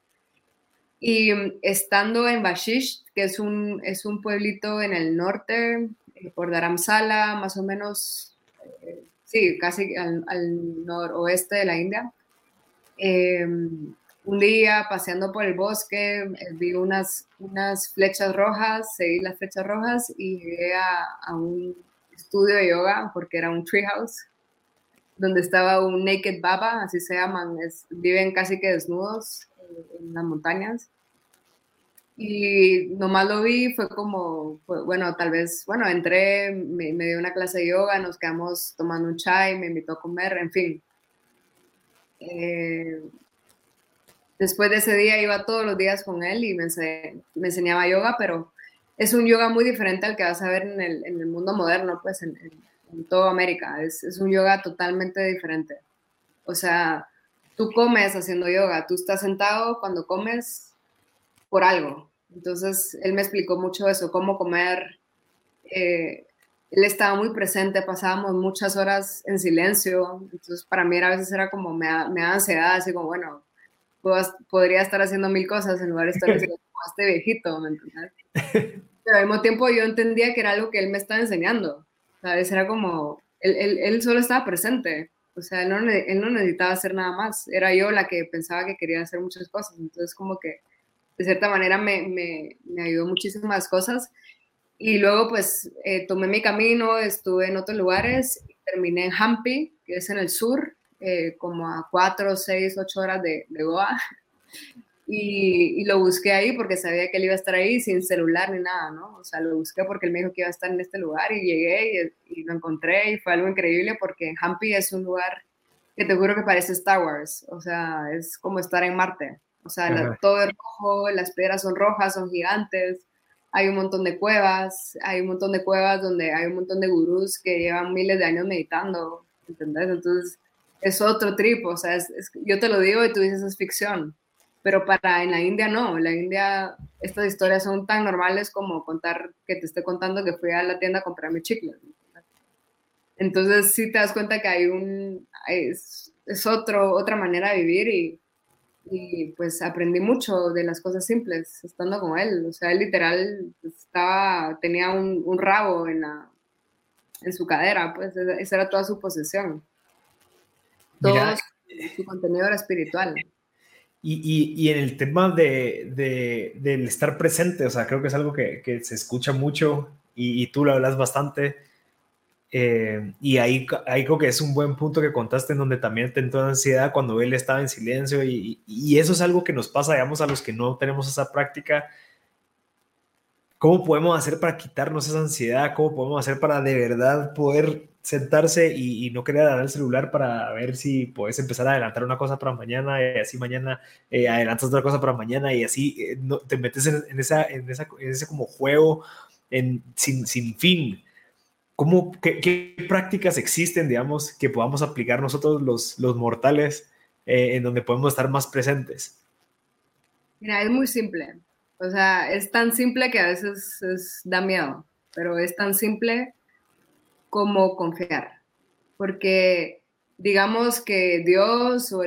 Y mm, estando en Bashish, que es un, es un pueblito en el norte, eh, por Dharamsala, más o menos, eh, sí, casi al, noroeste de la India. Em, un día paseando por el bosque, eh, vi unas, unas flechas rojas, seguí las flechas rojas y llegué a, a un estudio de yoga porque era un treehouse donde estaba un naked baba, así se llaman, viven casi que desnudos en las montañas. Y nomás lo vi, fue como, bueno, tal vez, bueno, entré, me, dio una clase de yoga, nos quedamos tomando un chai, me invitó a comer, en fin. Eh, después de ese día iba todos los días con él y me, me, enseñaba yoga, pero es un yoga muy diferente al que vas a ver en el, en el mundo moderno, pues en, en en toda América. Es, es, un yoga totalmente diferente. O sea, tú comes haciendo yoga, tú estás sentado cuando comes por algo. Entonces, él me explicó mucho eso, cómo comer, eh, él estaba muy presente, pasábamos muchas horas en silencio, entonces para mí a veces era como, me da, me da ansiedad, así como, bueno, podría estar haciendo mil cosas en lugar de estar haciendo como este viejito, ¿me entiendes? Pero al mismo tiempo yo entendía que era algo que él me estaba enseñando, ¿sabes? Era como, él, él, él solo estaba presente, o sea, él no, él no necesitaba hacer nada más, era yo la que pensaba que quería hacer muchas cosas, entonces como que de cierta manera me, me, me ayudó muchísimas cosas y luego pues eh, tomé mi camino, estuve en otros lugares, terminé en Hampi, que es en el sur, eh, como a cuatro, seis, ocho horas de, de Goa. Y, y, lo busqué ahí porque sabía que él iba a estar ahí sin celular ni nada, ¿no? O sea, lo busqué porque él me dijo que iba a estar en este lugar y llegué y, y lo encontré y fue algo increíble porque Hampi es un lugar que te juro que parece Star Wars, o sea, es como estar en Marte. O sea, la, todo es rojo, las piedras son rojas, son gigantes, hay un montón de cuevas, hay un montón de cuevas donde hay un montón de gurús que llevan miles de años meditando, ¿entendés? Entonces es otro trip, o sea, es, yo te lo digo y tú dices es ficción, pero para en la India no, en la India estas historias son tan normales como contar que te esté contando que fui a la tienda a comprar mi chicle. Entonces sí te das cuenta que hay un, es, es otro, otra manera de vivir y, y pues aprendí mucho de las cosas simples estando con él. O sea, él literal estaba, tenía un, un rabo en, la, en su cadera, pues esa era toda su posesión. Todo su, contenido era espiritual. Y, y, y, en el tema de, de, del estar presente, o sea, creo que es algo que, que se escucha mucho y, y, tú lo hablas bastante. Eh, y ahí, ahí creo que es un buen punto que contaste en donde también te entró ansiedad cuando él estaba en silencio y, y, eso es algo que nos pasa, digamos, a los que no tenemos esa práctica. ¿Cómo podemos hacer para quitarnos esa ansiedad? ¿Cómo podemos hacer para de verdad poder sentarse y, no querer dar el celular para ver si puedes empezar a adelantar una cosa para mañana y así mañana eh, adelantas otra cosa para mañana y así eh, no, te metes en, en, esa, en, esa, en ese como juego en, sin, sin fin? ¿Cómo, qué, prácticas existen, digamos, que podamos aplicar nosotros los, los mortales eh, en donde podemos estar más presentes? Mira, es muy simple. O sea, es tan simple que a veces es, da miedo, pero es tan simple como confiar. Porque digamos que Dios, o,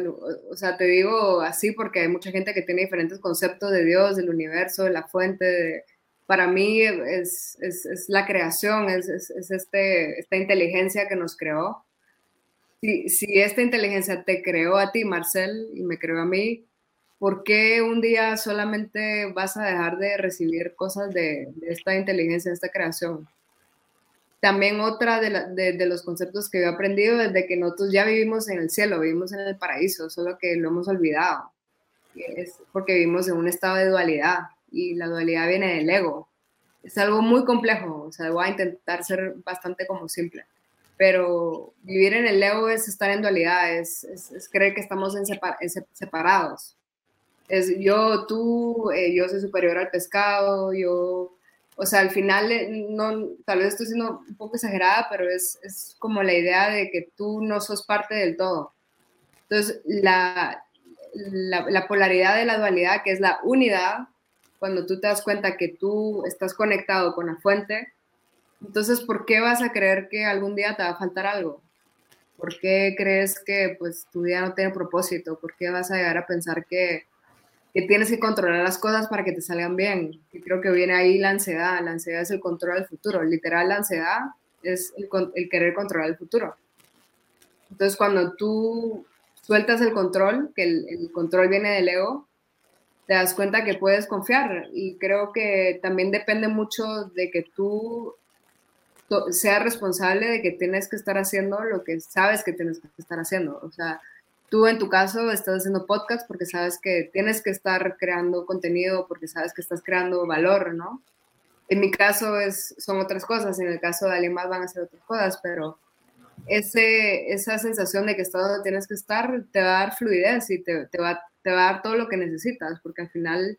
o sea, te digo así porque hay mucha gente que tiene diferentes conceptos de Dios, del universo, de la fuente, de, para mí es, es, es la creación, es, es, este, esta inteligencia que nos creó. Si, si esta inteligencia te creó a ti, Marcel, y me creó a mí, ¿por qué un día solamente vas a dejar de recibir cosas de, de esta inteligencia, de esta creación? También otra de, la, de, de, los conceptos que yo he aprendido es de que nosotros ya vivimos en el cielo, vivimos en el paraíso, solo que lo hemos olvidado. Es porque vivimos en un estado de dualidad y la dualidad viene del ego. Es algo muy complejo, o sea, voy a intentar ser bastante como simple, pero vivir en el ego es estar en dualidad, es, creer que estamos en, separados. Es yo, tú, eh, yo soy superior al pescado, yo, o sea, al final, eh, no, tal vez estoy siendo un poco exagerada, pero es, es como la idea de que tú no sos parte del todo. Entonces, la, la, polaridad de la dualidad, que es la unidad, cuando tú te das cuenta que tú estás conectado con la fuente, entonces, ¿por qué vas a creer que algún día te va a faltar algo? ¿Por qué crees que pues, tu vida no tiene propósito? ¿Por qué vas a llegar a pensar que, que tienes que controlar las cosas para que te salgan bien? Y creo que viene ahí la ansiedad. La ansiedad es el control del futuro. Literal, la ansiedad es el, el querer controlar el futuro. Entonces, cuando tú sueltas el control, que el, el control viene del ego, te das cuenta que puedes confiar. Y creo que también depende mucho de que tú seas responsable de que tienes que estar haciendo lo que sabes que tienes que estar haciendo. O sea, tú en tu caso estás haciendo podcast porque sabes que tienes que estar creando contenido, porque sabes que estás creando valor, ¿no? En mi caso es, son otras cosas, en el caso de alguien más van a ser otras cosas, pero ese, esa sensación de que estás donde tienes que estar te va a dar fluidez y te, te va, te va a dar todo lo que necesitas, porque al final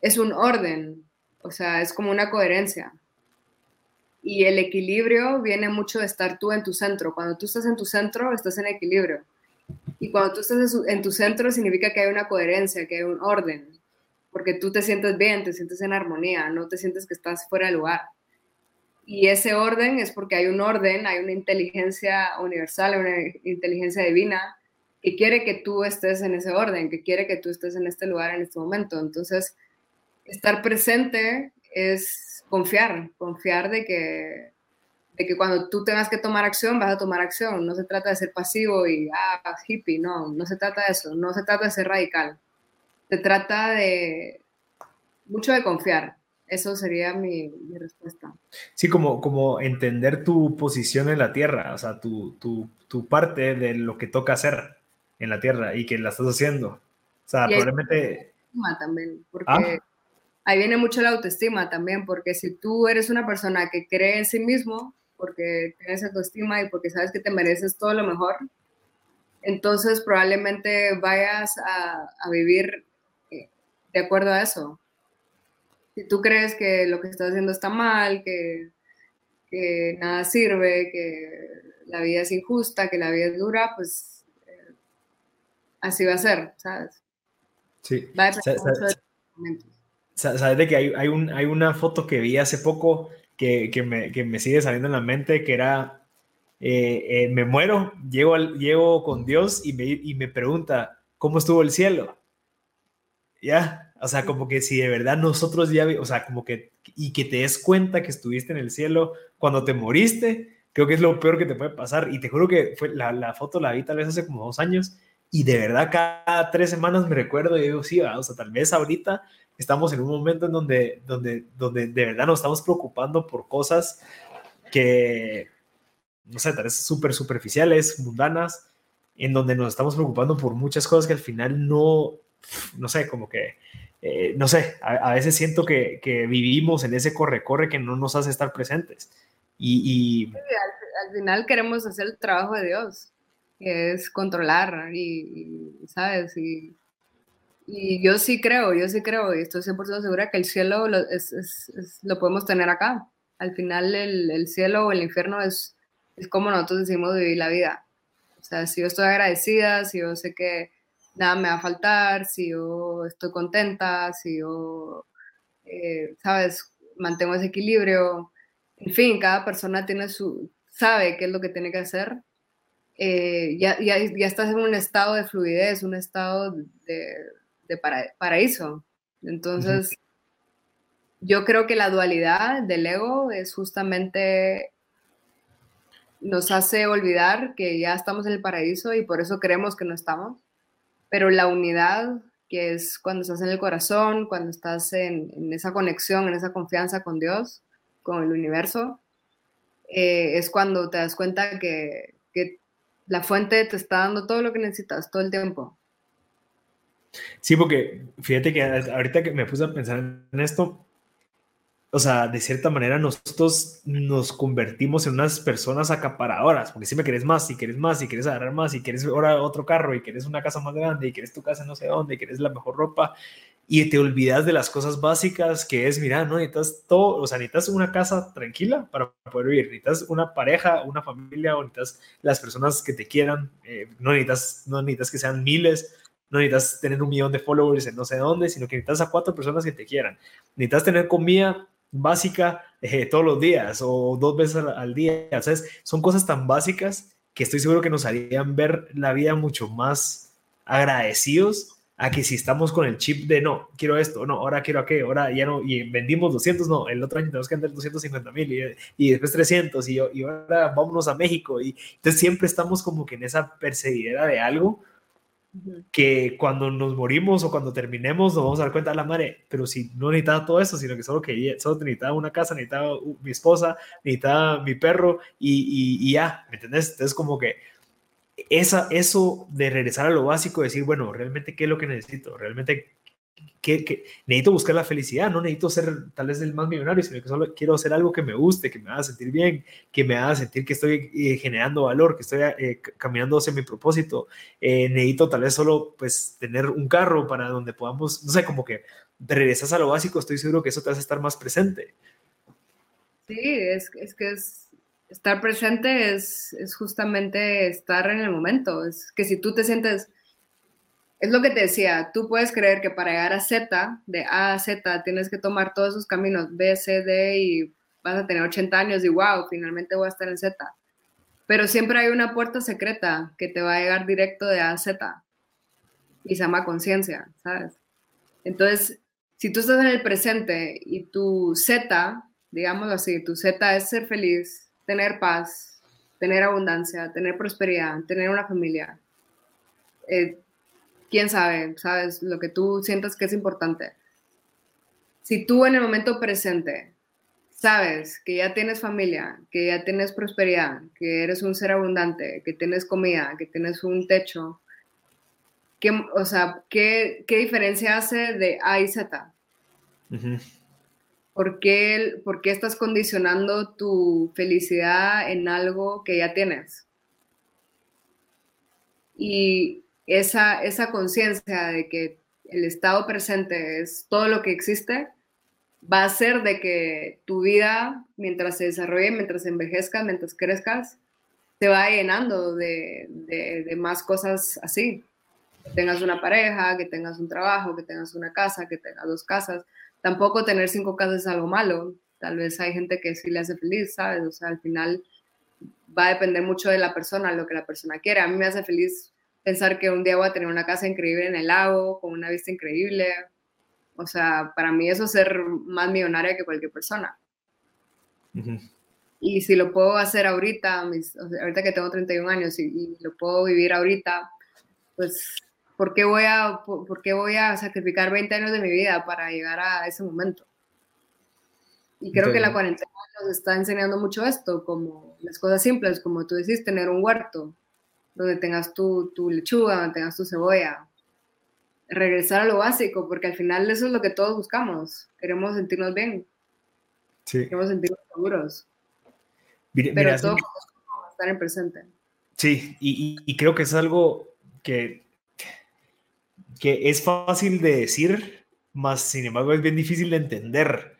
es un orden, o sea, es como una coherencia. Y el equilibrio viene mucho de estar tú en tu centro. Cuando tú estás en tu centro, estás en equilibrio. Y cuando tú estás en tu centro, significa que hay una coherencia, que hay un orden, porque tú te sientes bien, te sientes en armonía, no te sientes que estás fuera de lugar. Y ese orden es porque hay un orden, hay una inteligencia universal, una inteligencia divina que quiere que tú estés en ese orden, que quiere que tú estés en este lugar en este momento. Entonces, estar presente es confiar, confiar de que, de que cuando tú tengas que tomar acción, vas a tomar acción. No se trata de ser pasivo y, ah, hippie, no, no se trata de eso, no se trata de ser radical. Se trata de mucho de confiar. Eso sería mi, respuesta. Sí, como, como entender tu posición en la tierra, o sea, tu, tu, tu parte de lo que toca hacer en la tierra y que la estás haciendo. O sea, probablemente... También, porque ¿Ah? ahí viene mucho la autoestima también, porque si tú eres una persona que cree en sí mismo, porque tienes autoestima y porque sabes que te mereces todo lo mejor, entonces probablemente vayas a, a vivir eh, de acuerdo a eso. Si tú crees que lo que estás haciendo está mal, que, que nada sirve, que la vida es injusta, que la vida es dura, pues así va a ser, ¿sabes? Sí. Va a ¿Sabes de que hay, hay, un, hay, una foto que vi hace poco que, que, me, que, me, sigue saliendo en la mente que era, eh, eh, me muero, llego, al, llego con Dios y me, y me pregunta, ¿cómo estuvo el cielo? Ya, o sea, como que si de verdad nosotros ya, o sea, como que, y que te des cuenta que estuviste en el cielo cuando te moriste, creo que es lo peor que te puede pasar. Y te juro que fue, la, la foto la vi tal vez hace como dos años y de verdad cada tres semanas me recuerdo y digo, sí, o sea, tal vez ahorita estamos en un momento en donde, donde, donde de verdad nos estamos preocupando por cosas que, no sé, tal vez súper superficiales, mundanas, en donde nos estamos preocupando por muchas cosas que al final no, no sé, como que, eh, no sé, a, veces siento que, que, vivimos en ese corre-corre que no nos hace estar presentes. Y... al, final queremos hacer el trabajo de Dios, es controlar y, y ¿sabes? Y yo sí creo, yo sí creo, y estoy 100% segura que el cielo lo, es, lo podemos tener acá. Al final el, el, cielo o el infierno es, es como nosotros decimos vivir la vida. O sea, si yo estoy agradecida, si yo sé que nada me va a faltar, si yo estoy contenta, si yo, eh, sabes, mantengo ese equilibrio. En fin, cada persona tiene su, sabe qué es lo que tiene que hacer. Eh, ya, ya, ya estás en un estado de fluidez, un estado de para, paraíso. Entonces, yo creo que la dualidad del ego es justamente nos hace olvidar que ya estamos en el paraíso y por eso creemos que no estamos. Pero la unidad, que es cuando estás en el corazón, cuando estás en, esa conexión, en esa confianza con Dios, con el universo, eh, es cuando te das cuenta que la fuente te está dando todo lo que necesitas todo el tiempo. Sí, porque fíjate que ahorita que me puse a pensar en esto, o sea, de cierta manera nosotros nos convertimos en unas personas acaparadoras, porque si me querés más, si quieres más, si quieres agarrar más, si quieres ahora otro carro, y quieres una casa más grande, y quieres tu casa no sé dónde, y quieres la mejor ropa, y te olvidas de las cosas básicas que es, mira, no necesitas todo, o sea, necesitas una casa tranquila para poder vivir, necesitas una pareja, una familia, o necesitas las personas que te quieran, eh, no, necesitas, no necesitas que sean miles, no necesitas tener un millón de followers en no sé dónde, sino que necesitas a cuatro personas que te quieran. Necesitas tener comida básica eh, todos los días o dos veces al, día. ¿sabes? Son cosas tan básicas que estoy seguro que nos harían ver la vida mucho más agradecidos a que si estamos con el chip de no, quiero esto, no, ahora quiero aquello, ahora ya no, y vendimos 200, no, el otro año tenemos que vender 250 mil y, y, después 300 y, y ahora vámonos a México. Y entonces siempre estamos como que en esa perseguidera de algo que cuando nos morimos o cuando terminemos nos vamos a dar cuenta de la madre, pero si no necesitaba todo eso, sino que solo quería, solo necesitaba una casa, necesitaba mi esposa, necesitaba mi perro y, y, ya, ¿me entendés? Entonces como que esa, eso de regresar a lo básico, decir, bueno, realmente qué es lo que necesito, realmente que, necesito buscar la felicidad, no necesito ser tal vez el más millonario, sino que solo quiero hacer algo que me guste, que me haga sentir bien, que me haga sentir que estoy eh, generando valor, que estoy eh, caminando hacia mi propósito. Eh, necesito tal vez solo pues tener un carro para donde podamos, no sé, como que regresas a lo básico, estoy seguro que eso te hace estar más presente. Sí, es, es que es, estar presente es, es justamente estar en el momento, es que si tú te sientes es lo que te decía, tú puedes creer que para llegar a Z, de A a Z, tienes que tomar todos esos caminos, B, C, D, y vas a tener 80 años y wow, finalmente voy a estar en Z. Pero siempre hay una puerta secreta que te va a llegar directo de A a Z y se llama conciencia, ¿sabes? Entonces, si tú estás en el presente y tu Z, digamos así, tu Z es ser feliz, tener paz, tener abundancia, tener prosperidad, tener una familia, eh, quién sabe, sabes, lo que tú sientas que es importante. Si tú en el momento presente sabes que ya tienes familia, que ya tienes prosperidad, que eres un ser abundante, que tienes comida, que tienes un techo, ¿qué, o sea, ¿qué, qué diferencia hace de A y Z? ¿Por, qué, ¿Por qué estás condicionando tu felicidad en algo que ya tienes? Y esa, esa conciencia de que el estado presente es todo lo que existe, va a ser de que tu vida, mientras se desarrolle, mientras envejezcas, mientras crezcas, te va llenando de, de, más cosas así. Que tengas una pareja, que tengas un trabajo, que tengas una casa, que tengas dos casas. Tampoco tener cinco casas es algo malo. Tal vez hay gente que sí le hace feliz, ¿sabes? O sea, al final va a depender mucho de la persona, lo que la persona quiere. A mí me hace feliz pensar que un día voy a tener una casa increíble en el lago, con una vista increíble. O sea, para mí eso es ser más millonaria que cualquier persona. Y si lo puedo hacer ahorita, ahorita que tengo 31 años y, lo puedo vivir ahorita, pues, ¿por qué, voy a, por, qué voy a sacrificar 20 años de mi vida para llegar a ese momento? Y creo que la cuarentena nos está enseñando mucho esto, como las cosas simples, como tú decís, tener un huerto, donde tengas tu, tu lechuga, donde tengas tu cebolla. Regresar a lo básico, porque al final eso es lo que todos buscamos. Queremos sentirnos bien. Sí. Queremos sentirnos seguros. Pero todo estar en presente. Sí, y, y, creo que es algo que, que es fácil de decir, más sin embargo es bien difícil de entender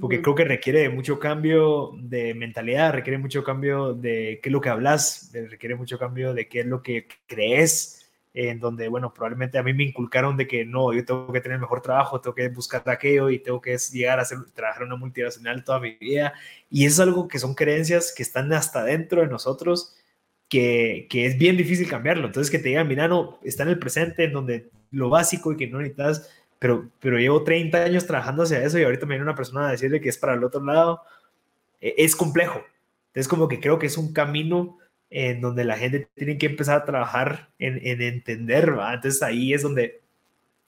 porque creo que requiere mucho cambio de mentalidad, requiere mucho cambio de qué es lo que hablas, requiere mucho cambio de qué es lo que crees, en donde, bueno, probablemente a mí me inculcaron de que no, yo tengo que tener mejor trabajo, tengo que buscar aquello y tengo que llegar a hacer, trabajar en una multinacional toda mi vida. Y es algo que son creencias que están hasta dentro de nosotros, que, que es bien difícil cambiarlo. Entonces, que te digan, mira, no, está en el presente, en donde lo básico y que no necesitas pero, pero llevo 30 años trabajando hacia eso y ahorita me viene una persona a decirle que es para el otro lado, e, es complejo. Entonces como que creo que es un camino en donde la gente tiene que empezar a trabajar en, en entender, ¿va? Entonces ahí es donde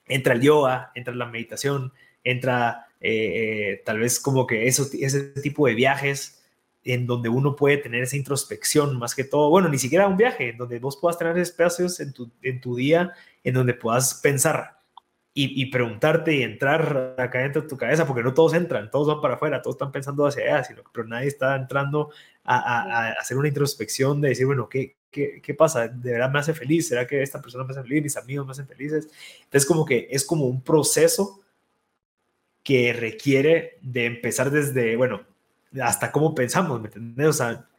entra el yoga, entra la meditación, entra eh, eh, tal vez como que eso, ese tipo de viajes en donde uno puede tener esa introspección más que todo, bueno, ni siquiera un viaje, en donde vos puedas tener espacios en tu, en tu día en donde puedas pensar, y, preguntarte y entrar acá dentro de tu cabeza, porque no todos entran, todos van para afuera, todos están pensando hacia allá, sino, pero nadie está entrando a, hacer una introspección de decir, bueno, ¿qué, qué, qué pasa? ¿De verdad me hace feliz? ¿Será que esta persona me hace feliz? ¿Mis amigos me hacen felices? Entonces, como que es como un proceso que requiere de empezar desde, bueno, hasta cómo pensamos, ¿me entiendes? O sea,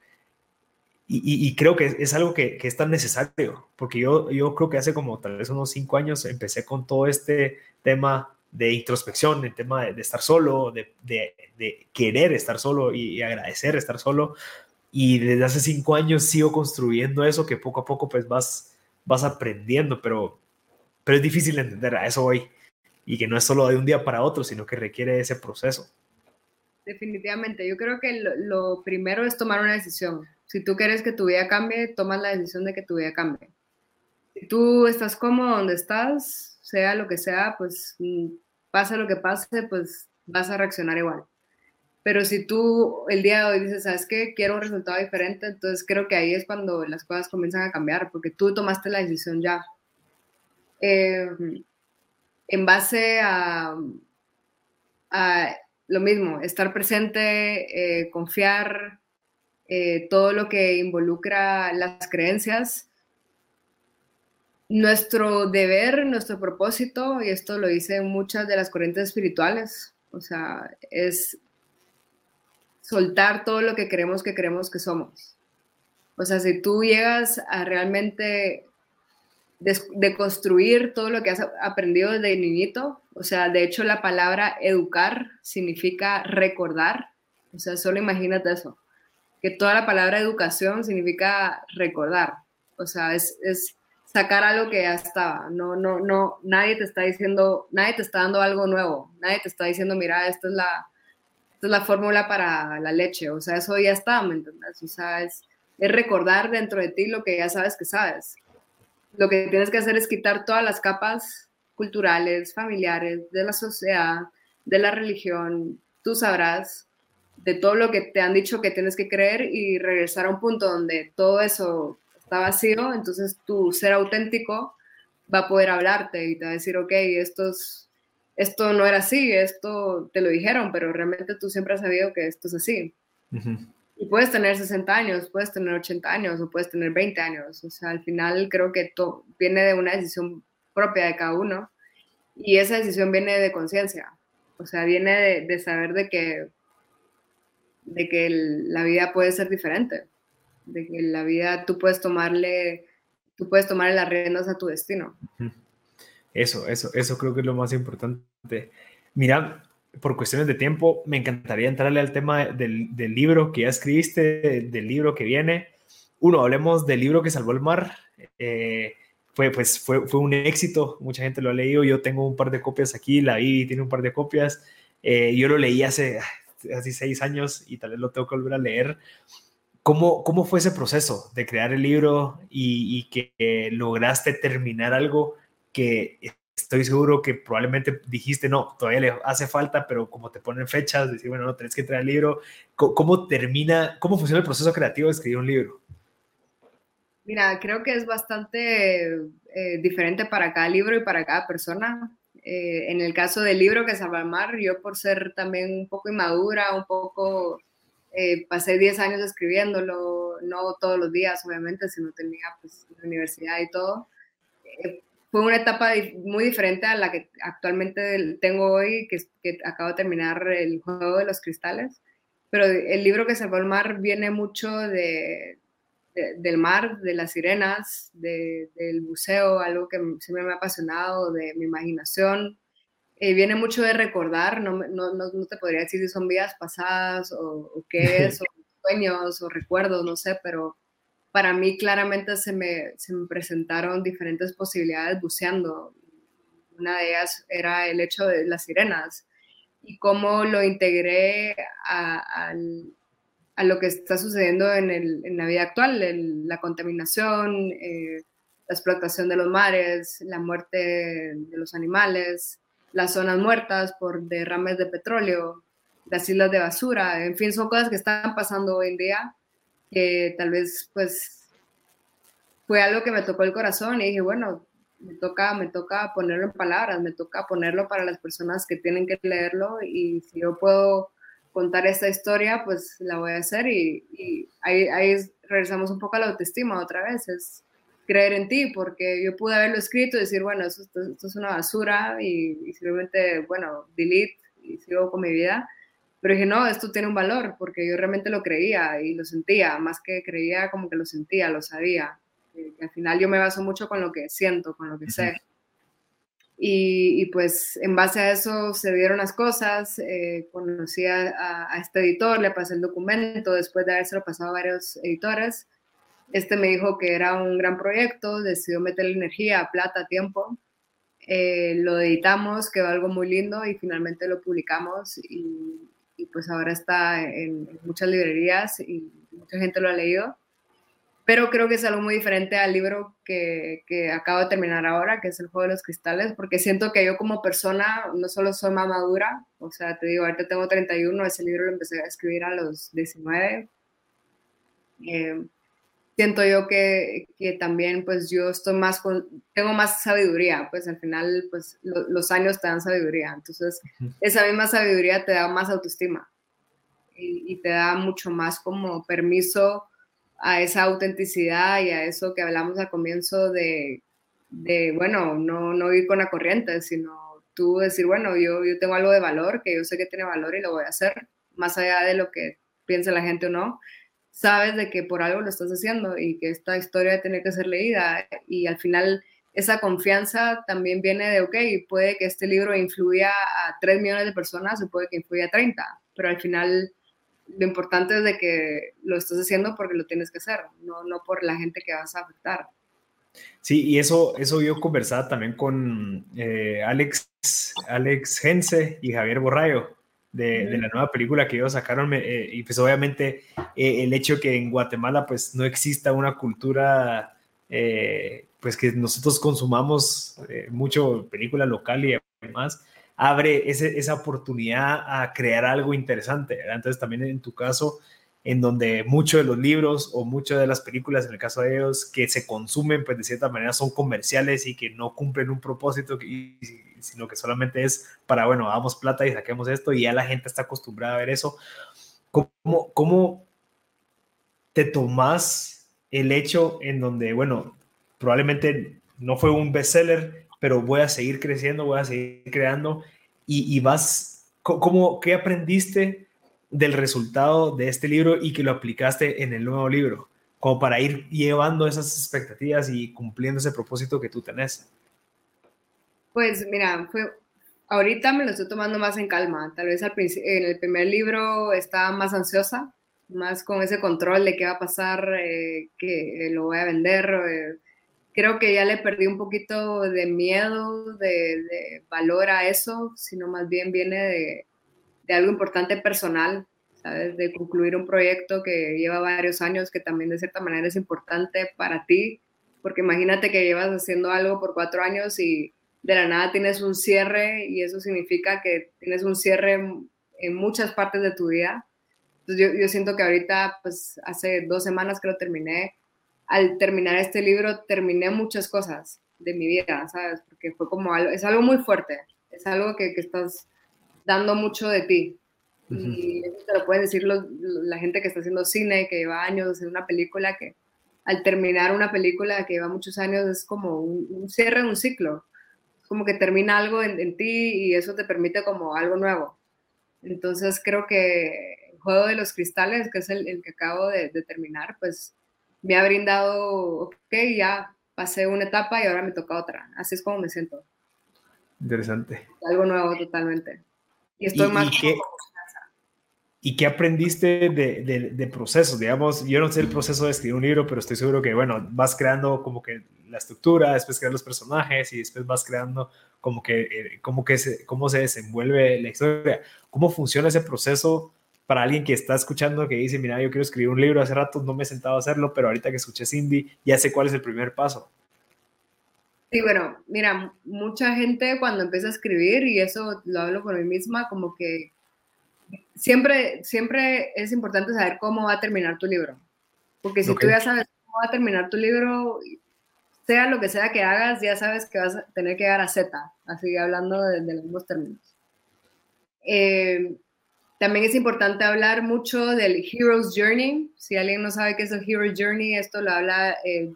y, creo que es algo que, es tan necesario, porque yo, yo creo que hace como tal vez unos cinco años empecé con todo este tema de introspección, el tema de, estar solo, de, de, querer estar solo y, agradecer estar solo. Y desde hace cinco años sigo construyendo eso que poco a poco pues vas, vas aprendiendo, pero, pero es difícil de entender, a eso hoy. Y que no es solo de un día para otro, sino que requiere ese proceso. Definitivamente, yo creo que lo primero es tomar una decisión si tú quieres que tu vida cambie, tomas la decisión de que tu vida cambie. Si tú estás cómodo donde estás, sea lo que sea, pues mm, pase lo que pase, pues vas a reaccionar igual. Pero si tú el día de hoy dices, ¿sabes qué? Quiero un resultado diferente, entonces creo que ahí es cuando las cosas comienzan a cambiar, porque tú tomaste la decisión ya. Em, en base a, a, lo mismo, estar presente, eh, confiar, eh, todo lo que involucra las creencias. Nuestro deber, nuestro propósito, y esto lo dicen muchas de las corrientes espirituales, o sea, es soltar todo lo que creemos que creemos que somos. O sea, si tú llegas a realmente deconstruir todo lo que has aprendido desde niñito, o sea, de hecho la palabra educar significa recordar, O sea, solo imagínate eso, que toda la palabra educación significa recordar. O sea, es, es sacar algo que ya estaba. No, no, no, nadie te está diciendo, nadie te está dando algo nuevo. Nadie te está diciendo, mira, esta es la, es la fórmula para la leche. O sea, eso ya está, ¿me entiendes? O sea, es, es recordar dentro de ti lo que ya sabes que sabes. Lo que tienes que hacer es quitar todas las capas culturales, familiares, de la sociedad, de la religión, tú sabrás, de todo lo que te han dicho que tienes que creer y regresar a un punto donde todo eso está vacío, entonces tu ser auténtico va a poder hablarte y te va a decir, ok, esto, esto no era así, esto te lo dijeron, pero realmente tú siempre has sabido que esto es así. Y puedes tener 60 años, puedes tener 80 años o puedes tener 20 años. O sea, al final creo que todo viene de una decisión propia de cada uno y esa decisión viene de conciencia. O sea, viene de, de, saber de que, de que la vida puede ser diferente de que la vida tú puedes tomarle, tú puedes tomar las riendas a tu destino. Eso, eso, eso creo que es lo más importante. Mira, por cuestiones de tiempo, me encantaría entrarle al tema del, del libro que ya escribiste, del libro que viene. Uno, hablemos del libro que salvó el mar. Eh, fue, pues, fue, fue un éxito, mucha gente lo ha leído, yo tengo un par de copias aquí, la vi tiene un par de copias. Eh, yo lo leí hace, hace seis años y tal vez lo tengo que volver a leer. ¿Cómo, ¿Cómo fue ese proceso de crear el libro y, que lograste terminar algo que estoy seguro que probablemente dijiste, no, todavía le hace falta, pero como te ponen fechas, decir, bueno, no, tenés que traer el libro. ¿Cómo, termina, cómo funciona el proceso creativo de escribir un libro? Mira, creo que es bastante eh, diferente para cada libro y para cada persona. Eh, en el caso del libro que salva el mar, yo por ser también un poco inmadura, un poco eh, pasé 10 años escribiéndolo, no todos los días, obviamente, sino tenía pues, la universidad y todo. Eh, fue una etapa muy diferente a la que actualmente tengo hoy, que, que, acabo de terminar el juego de los cristales. Pero el libro que salvó el mar viene mucho de, del mar, de las sirenas, del buceo, algo que siempre me ha apasionado, de mi imaginación, eh, viene mucho de recordar, no, no, no, te podría decir si son vidas pasadas o, qué es, o sueños o recuerdos, no sé, pero para mí claramente se me, se me presentaron diferentes posibilidades buceando. Una de ellas era el hecho de las sirenas y cómo lo integré a, a, lo que está sucediendo en, el, en la vida actual, la contaminación, eh, la explotación de los mares, la muerte de los animales, las zonas muertas por derrames de petróleo, las islas de basura, en fin, son cosas que están pasando hoy en día que tal vez pues fue algo que me tocó el corazón y dije, bueno, me toca, me toca ponerlo en palabras, me toca ponerlo para las personas que tienen que leerlo y si yo puedo contar esta historia, pues la voy a hacer y, y ahí, ahí regresamos un poco a la autoestima otra vez, es creer en ti, porque yo pude haberlo escrito y decir, bueno, esto, esto, es una basura y, simplemente, bueno, delete y sigo con mi vida. Pero dije, no, esto tiene un valor, porque yo realmente lo creía y lo sentía, más que creía como que lo sentía, lo sabía. Que, al final yo me baso mucho con lo que siento, con lo que sé. Y, y, pues en base a eso se dieron las cosas, eh, conocí a, este editor, le pasé el documento después de haberse lo pasado a varios editores este me dijo que era un gran proyecto, decidió meterle energía, plata, tiempo. Eh, lo editamos, quedó algo muy lindo y finalmente lo publicamos y, pues ahora está en, muchas librerías y mucha gente lo ha leído. Pero creo que es algo muy diferente al libro que, que, acabo de terminar ahora, que es El Juego de los Cristales, porque siento que yo como persona no solo soy más madura, o sea, te digo, ahorita tengo 31, ese libro lo empecé a escribir a los 19. Eh, siento yo que, que, también pues yo estoy más con, tengo más sabiduría, pues al final pues los años te dan sabiduría, entonces esa misma sabiduría te da más autoestima y, te da mucho más como permiso a esa autenticidad y a eso que hablamos al comienzo de, bueno, no, no ir con la corriente, sino tú decir, bueno, yo, yo tengo algo de valor, que yo sé que tiene valor y lo voy a hacer, más allá de lo que piense la gente o no. Sabes de que por algo lo estás haciendo y que esta historia tiene que ser leída y al final esa confianza también viene de, ok, puede que este libro influya a 3 millones de personas o puede que influya a 30, pero al final lo importante es de que lo estás haciendo porque lo tienes que hacer, no, no por la gente que vas a afectar. Sí, y eso, eso yo conversaba también con eh, Alex, Alex Gense y Javier Borrayo de, de, la nueva película que ellos sacaron. Eh, y pues obviamente eh, el hecho que en Guatemala pues no exista una cultura pues que nosotros consumamos mucho película local y demás, abre esa oportunidad a crear algo interesante. Entonces también en tu caso en donde muchos de los libros o muchas de las películas, en el caso de ellos, que se consumen, pues de cierta manera son comerciales y que no cumplen un propósito, sino que solamente es para, bueno, damos plata y saquemos esto y ya la gente está acostumbrada a ver eso. ¿Cómo, cómo te tomas el hecho en donde, bueno, probablemente no fue un bestseller, pero voy a seguir creciendo, voy a seguir creando y, y vas, ¿cómo, ¿qué aprendiste? del resultado de este libro y que lo aplicaste en el nuevo libro, como para ir llevando esas expectativas y cumpliendo ese propósito que tú tenés? Pues mira, fue, ahorita me lo estoy tomando más en calma. Tal vez al en el primer libro estaba más ansiosa, más con ese control de qué va a pasar, eh, que lo voy a vender. Eh, creo que ya le perdí un poquito de miedo, de, de valor a eso, sino más bien viene de, de algo importante personal, ¿sabes? De concluir un proyecto que lleva varios años, que también de cierta manera es importante para ti, porque imagínate que llevas haciendo algo por cuatro años y de la nada tienes un cierre y eso significa que tienes un cierre en muchas partes de tu vida. Entonces yo, yo siento que ahorita, pues hace dos semanas que lo terminé, al terminar este libro terminé muchas cosas de mi vida, ¿sabes? Porque fue como algo, es algo muy fuerte, es algo que, que estás dando mucho de ti. Y eso te lo pueden decir la gente que está haciendo cine, que lleva años haciendo una película, que al terminar una película que lleva muchos años es como un, cierre de un ciclo. Es como que termina algo en, ti y eso te permite como algo nuevo. Entonces creo que el juego de los cristales, que es el, que acabo de, de, terminar, pues me ha brindado, ok, ya pasé una etapa y ahora me toca otra. Así es como me siento. Interesante. Algo nuevo totalmente. Y estoy más qué, ¿Y qué aprendiste de, de, procesos? Digamos, yo no sé el proceso de escribir un libro, pero estoy seguro que, bueno, vas creando como que la estructura, después creas los personajes y después vas creando como que, eh, como que se, cómo se desenvuelve la historia. ¿Cómo funciona ese proceso para alguien que está escuchando que dice, mira, yo quiero escribir un libro, hace rato no me he sentado a hacerlo, pero ahorita que escuché Cindy, ya sé cuál es el primer paso? Sí, bueno, mira, mucha gente cuando empieza a escribir, y eso lo hablo por mí misma, como que siempre, siempre es importante saber cómo va a terminar tu libro. Porque si tú ya sabes cómo va a terminar tu libro, sea lo que sea que hagas, ya sabes que vas a tener que llegar a Z, así hablando de, los mismos términos. Eh, también es importante hablar mucho del Hero's Journey. Si alguien no sabe qué es el Hero's Journey, esto lo habla eh,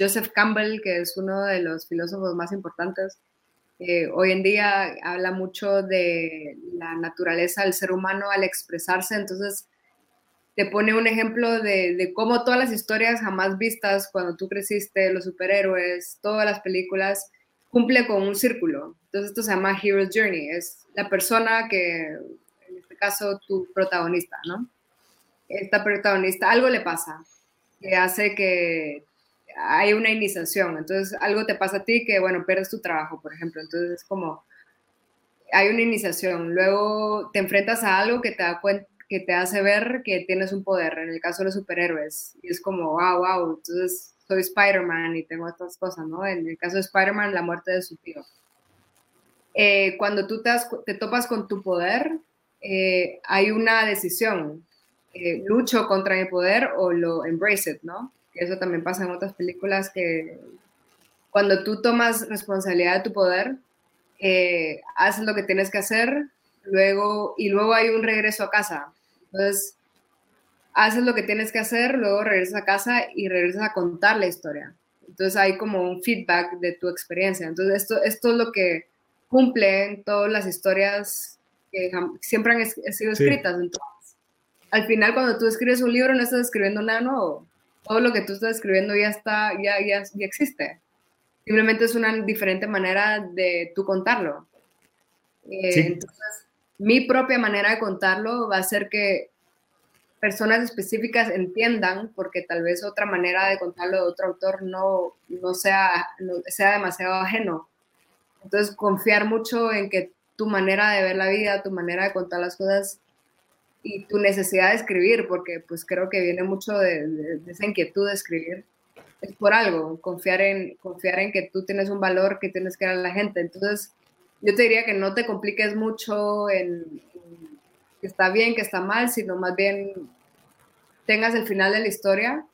Joseph Campbell, que es uno de los filósofos más importantes, hoy en día habla mucho de la naturaleza del ser humano al expresarse, entonces te pone un ejemplo de, cómo todas las historias jamás vistas cuando tú creciste, los superhéroes, todas las películas, cumple con un círculo. Entonces esto se llama Hero's Journey, es la persona que, este caso, tu protagonista, ¿no? Esta protagonista, algo le pasa, que hace que hay una iniciación. Entonces, algo te pasa a ti que, bueno, pierdes tu trabajo, por ejemplo. Entonces, es como, hay una iniciación. Luego te enfrentas a algo que te, da que te hace ver que tienes un poder, en el caso de los superhéroes. Es como, wow, wow, entonces soy Spider-Man y tengo estas cosas, ¿no? En el caso de Spider-Man, la muerte de su tío. Eh, cuando tú te, te, topas con tu poder, eh, hay una decisión. Eh, lucho contra mi poder o lo embrace it, ¿no? eso también pasa en otras películas, que cuando tú tomas responsabilidad de tu poder, eh, haces lo que tienes que hacer, luego, y luego hay un regreso a casa. Entonces, haces lo que tienes que hacer, luego regresas a casa y regresas a contar la historia. Entonces hay como un feedback de tu experiencia. Entonces esto, esto es lo que cumple en todas las historias que siempre han sido escritas. Entonces, al final cuando tú escribes un libro no estás escribiendo nada nuevo todo lo que tú estás escribiendo ya está, ya, ya, ya existe. Simplemente es una diferente manera de tú contarlo. Eh, entonces, mi propia manera de contarlo va a ser que personas específicas entiendan, porque tal vez otra manera de contarlo de otro autor no, no, sea, no sea demasiado ajeno. Entonces, confiar mucho en que tu manera de ver la vida, tu manera de contar las cosas y tu necesidad de escribir, porque pues creo que viene mucho de, esa inquietud de escribir, es por algo, confiar en, confiar en que tú tienes un valor que tienes que dar a la gente. Entonces, yo te diría que no te compliques mucho en, que está bien, que está mal, sino más bien tengas el final de la historia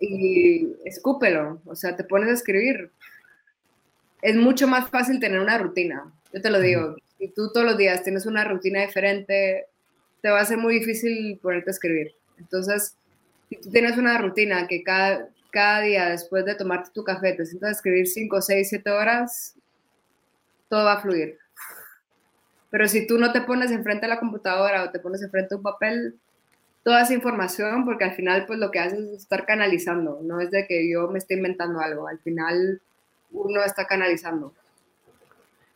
y escúpelo, o sea, te pones a escribir. Es mucho más fácil tener una rutina, yo te lo digo. Si tú todos los días tienes una rutina diferente, te va a ser muy difícil ponerte a escribir. Entonces, si tú tienes una rutina que cada, cada día después de tomarte tu café te sientas a escribir 5, 6, 7 horas, todo va a fluir. Pero si tú no te pones enfrente a la computadora o te pones enfrente a un papel, toda esa información, porque al final pues lo que haces es estar canalizando, no es de que yo me esté inventando algo, al final uno está canalizando.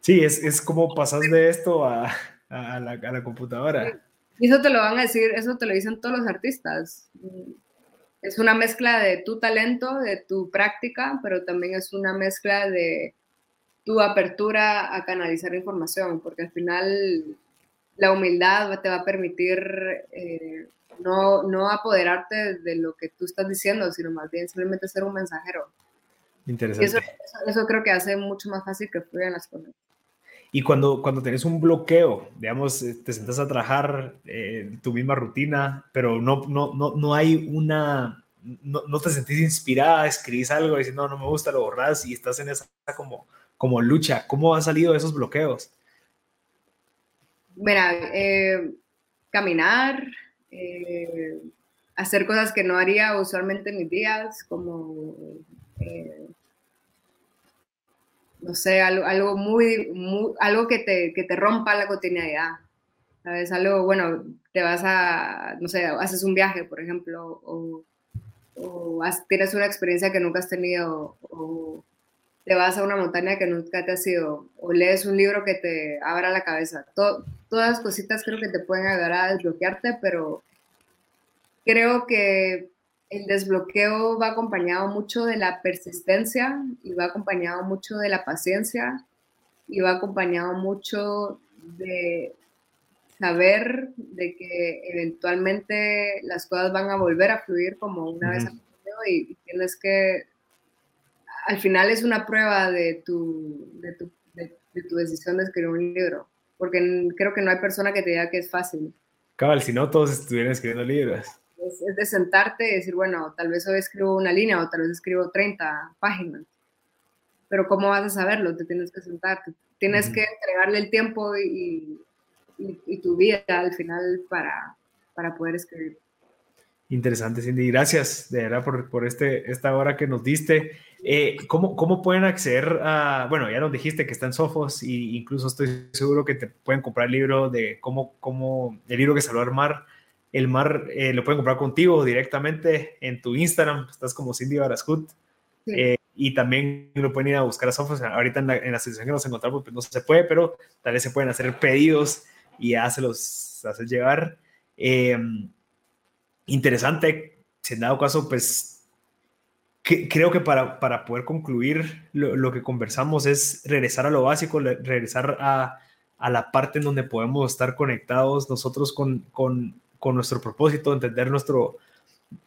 Sí, es, es como pasas de esto a, a, la, a la computadora. Y eso te lo van a decir, eso te lo dicen todos los artistas. Es una mezcla de tu talento, de tu práctica, pero también es una mezcla de tu apertura a canalizar información, porque al final la humildad te va a permitir eh, no, no apoderarte de lo que tú estás diciendo, sino más bien simplemente ser un mensajero. Interesante. Eso, eso, creo que hace mucho más fácil que fluyan las cosas. Y cuando, cuando tenés un bloqueo, digamos, eh, te sentas a trabajar eh, tu misma rutina, pero no, no, no, no hay una, no, no, te sentís inspirada, escribís algo y dices, no, no me gusta, lo borras y estás en esa como, como lucha. ¿Cómo han salido esos bloqueos? Mira, eh, caminar, eh, hacer cosas que no haría usualmente en mis días, como, eh, no sé, algo, muy, algo que te, que te rompa la cotidianidad. ¿Sabes? Algo, bueno, te vas a, no sé, haces un viaje, por ejemplo, o, o tienes una experiencia que nunca has tenido, o te vas a una montaña que nunca te has ido, o lees un libro que te abra la cabeza. todas las cositas creo que te pueden ayudar a desbloquearte, pero creo que el desbloqueo va acompañado mucho de la persistencia y va acompañado mucho de la paciencia y va acompañado mucho de saber de que eventualmente las cosas van a volver a fluir como una vez y, y tienes que al final es una prueba de tu, de tu, de, tu, decisión de escribir un libro, porque creo que no hay persona que te diga que es fácil. Cabal, si no todos estuvieran escribiendo libros. Es, de sentarte y decir, bueno, tal vez hoy escribo una línea o tal vez escribo 30 páginas, pero ¿cómo vas a saberlo? Te tienes que sentar, tienes que entregarle el tiempo y, y, y, tu vida al final para, para poder escribir. Interesante, Cindy. Gracias de verdad por, por este, esta hora que nos diste. Eh, ¿cómo, ¿Cómo pueden acceder a, bueno, ya nos dijiste que está en Sofos y incluso estoy seguro que te pueden comprar el libro de cómo, cómo el libro que salió al mar. El mar eh, lo pueden comprar contigo directamente en tu Instagram, estás como Cindy Barascut. Eh, y también lo pueden ir a buscar a Sofos. Ahorita en la, en la situación que nos encontramos pues no se puede, pero tal vez se pueden hacer pedidos y ya se los llevar. Eh, interesante, si en dado caso, pues que, creo que para, para poder concluir lo, lo, que conversamos es regresar a lo básico, regresar a, a, la parte en donde podemos estar conectados nosotros con, con, con nuestro propósito, entender nuestro,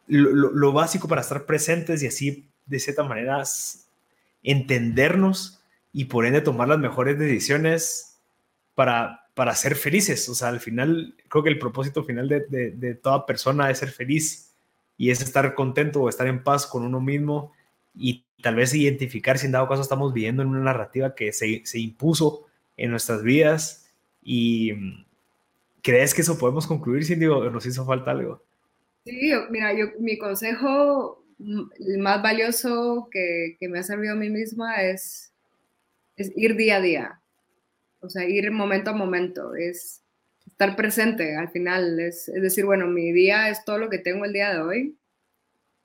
lo, básico para estar presentes y así, de cierta manera, entendernos y por ende tomar las mejores decisiones para, para ser felices. O sea, al final, creo que el propósito final de, de, toda persona es ser feliz y es estar contento o estar en paz con uno mismo y tal vez identificar si en dado caso estamos viviendo en una narrativa que se, se impuso en nuestras vidas y crees que eso podemos concluir, Cindy, o nos hizo falta algo. Sí, mira, yo, mi consejo más valioso que, que me ha servido a mí misma es, es ir día a día o sea, ir momento a momento, es estar presente al final, es, es, decir, bueno, mi día es todo lo que tengo el día de hoy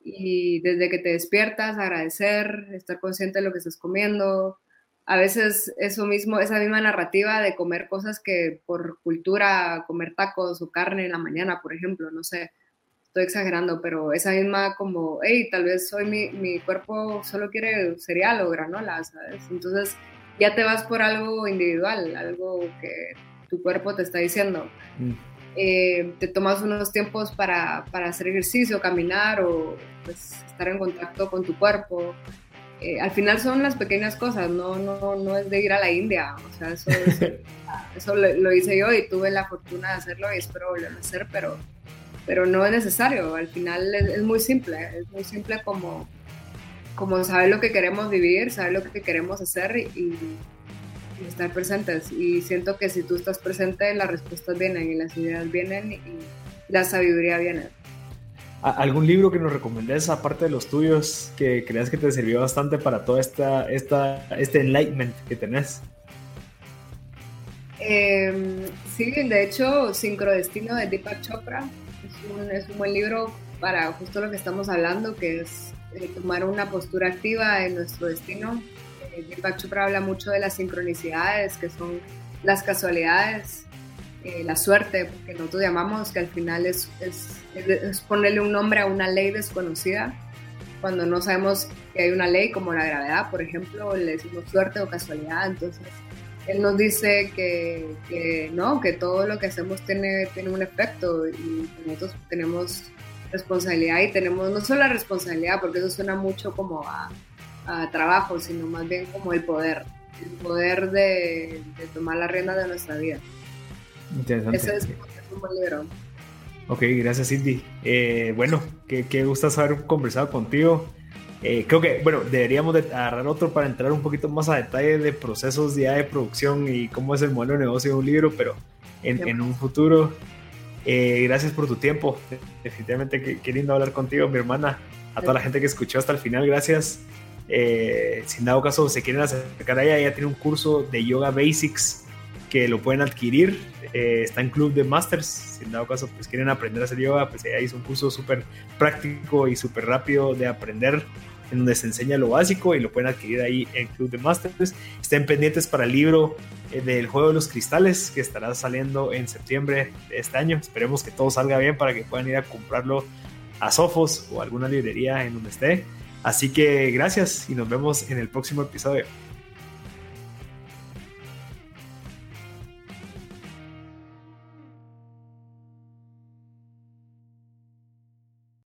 y desde que te despiertas, agradecer, estar consciente de lo que estás comiendo. A veces eso mismo, esa misma narrativa de comer cosas que por cultura, comer tacos o carne en la mañana, por ejemplo, no sé, estoy exagerando, pero esa misma como, hey, tal vez hoy mi, mi cuerpo solo quiere cereal o granola, ¿sabes? Entonces ya te vas por algo individual, algo que tu cuerpo te está diciendo. Mm. Eh, te tomas unos tiempos para, para, hacer ejercicio, caminar o pues, estar en contacto con tu cuerpo. Eh, al final son las pequeñas cosas, no, no, no es de ir a la India, o sea, eso, eso, lo, hice yo y tuve la fortuna de hacerlo y espero volverlo a hacer, pero pero no es necesario, al final es, muy simple, es muy simple como, como saber lo que queremos vivir, saber lo que queremos hacer y, estar presentes. Y siento que si tú estás presente, las respuestas vienen y las ideas vienen y la sabiduría viene. ¿Algún libro que nos recomendés, aparte de los tuyos, que creas que te sirvió bastante para todo esta, esta, este enlightenment que tenés? Eh, sí, de hecho, Sincrodestino de Deepak Chopra es un, buen libro para justo lo que estamos hablando, que es eh, tomar una postura activa en nuestro destino. Eh, Deepak Chopra habla mucho de las sincronicidades, que son las casualidades, eh, la suerte, que nosotros llamamos, que al final es, es, es, ponerle un nombre a una ley desconocida. Cuando no sabemos que hay una ley como la gravedad, por ejemplo, le decimos suerte o casualidad. Entonces, él nos dice que, no, que todo lo que hacemos tiene, tiene un efecto y nosotros tenemos responsabilidad y tenemos no solo la responsabilidad, porque eso suena mucho como a, trabajo, sino más bien como el poder, el poder de, tomar la rienda de nuestra vida. Interesante. Ese es, un buen libro. Ok, gracias Cindy. Eh, bueno, qué, qué gusto haber conversado contigo. Eh, creo que, bueno, deberíamos de agarrar otro para entrar un poquito más a detalle de procesos ya de producción y cómo es el modelo de negocio de un libro, pero en, un futuro. Eh, gracias por tu tiempo. Definitivamente qué, lindo hablar contigo, mi hermana. A toda la gente que escuchó hasta el final, gracias. Eh, si en dado caso se quieren acercar a ella, ella tiene un curso de Yoga Basics que lo pueden adquirir. está en Club de Masters. Si en dado caso pues quieren aprender a hacer yoga, pues ella hizo un curso súper práctico y súper rápido de aprender en donde se enseña lo básico y lo pueden adquirir ahí en Club de Masters. Estén pendientes para el libro eh, del Juego de los Cristales que estará saliendo en septiembre de este año. Esperemos que todo salga bien para que puedan ir a comprarlo a Sofos o alguna librería en donde esté. Así que gracias y nos vemos en el próximo episodio.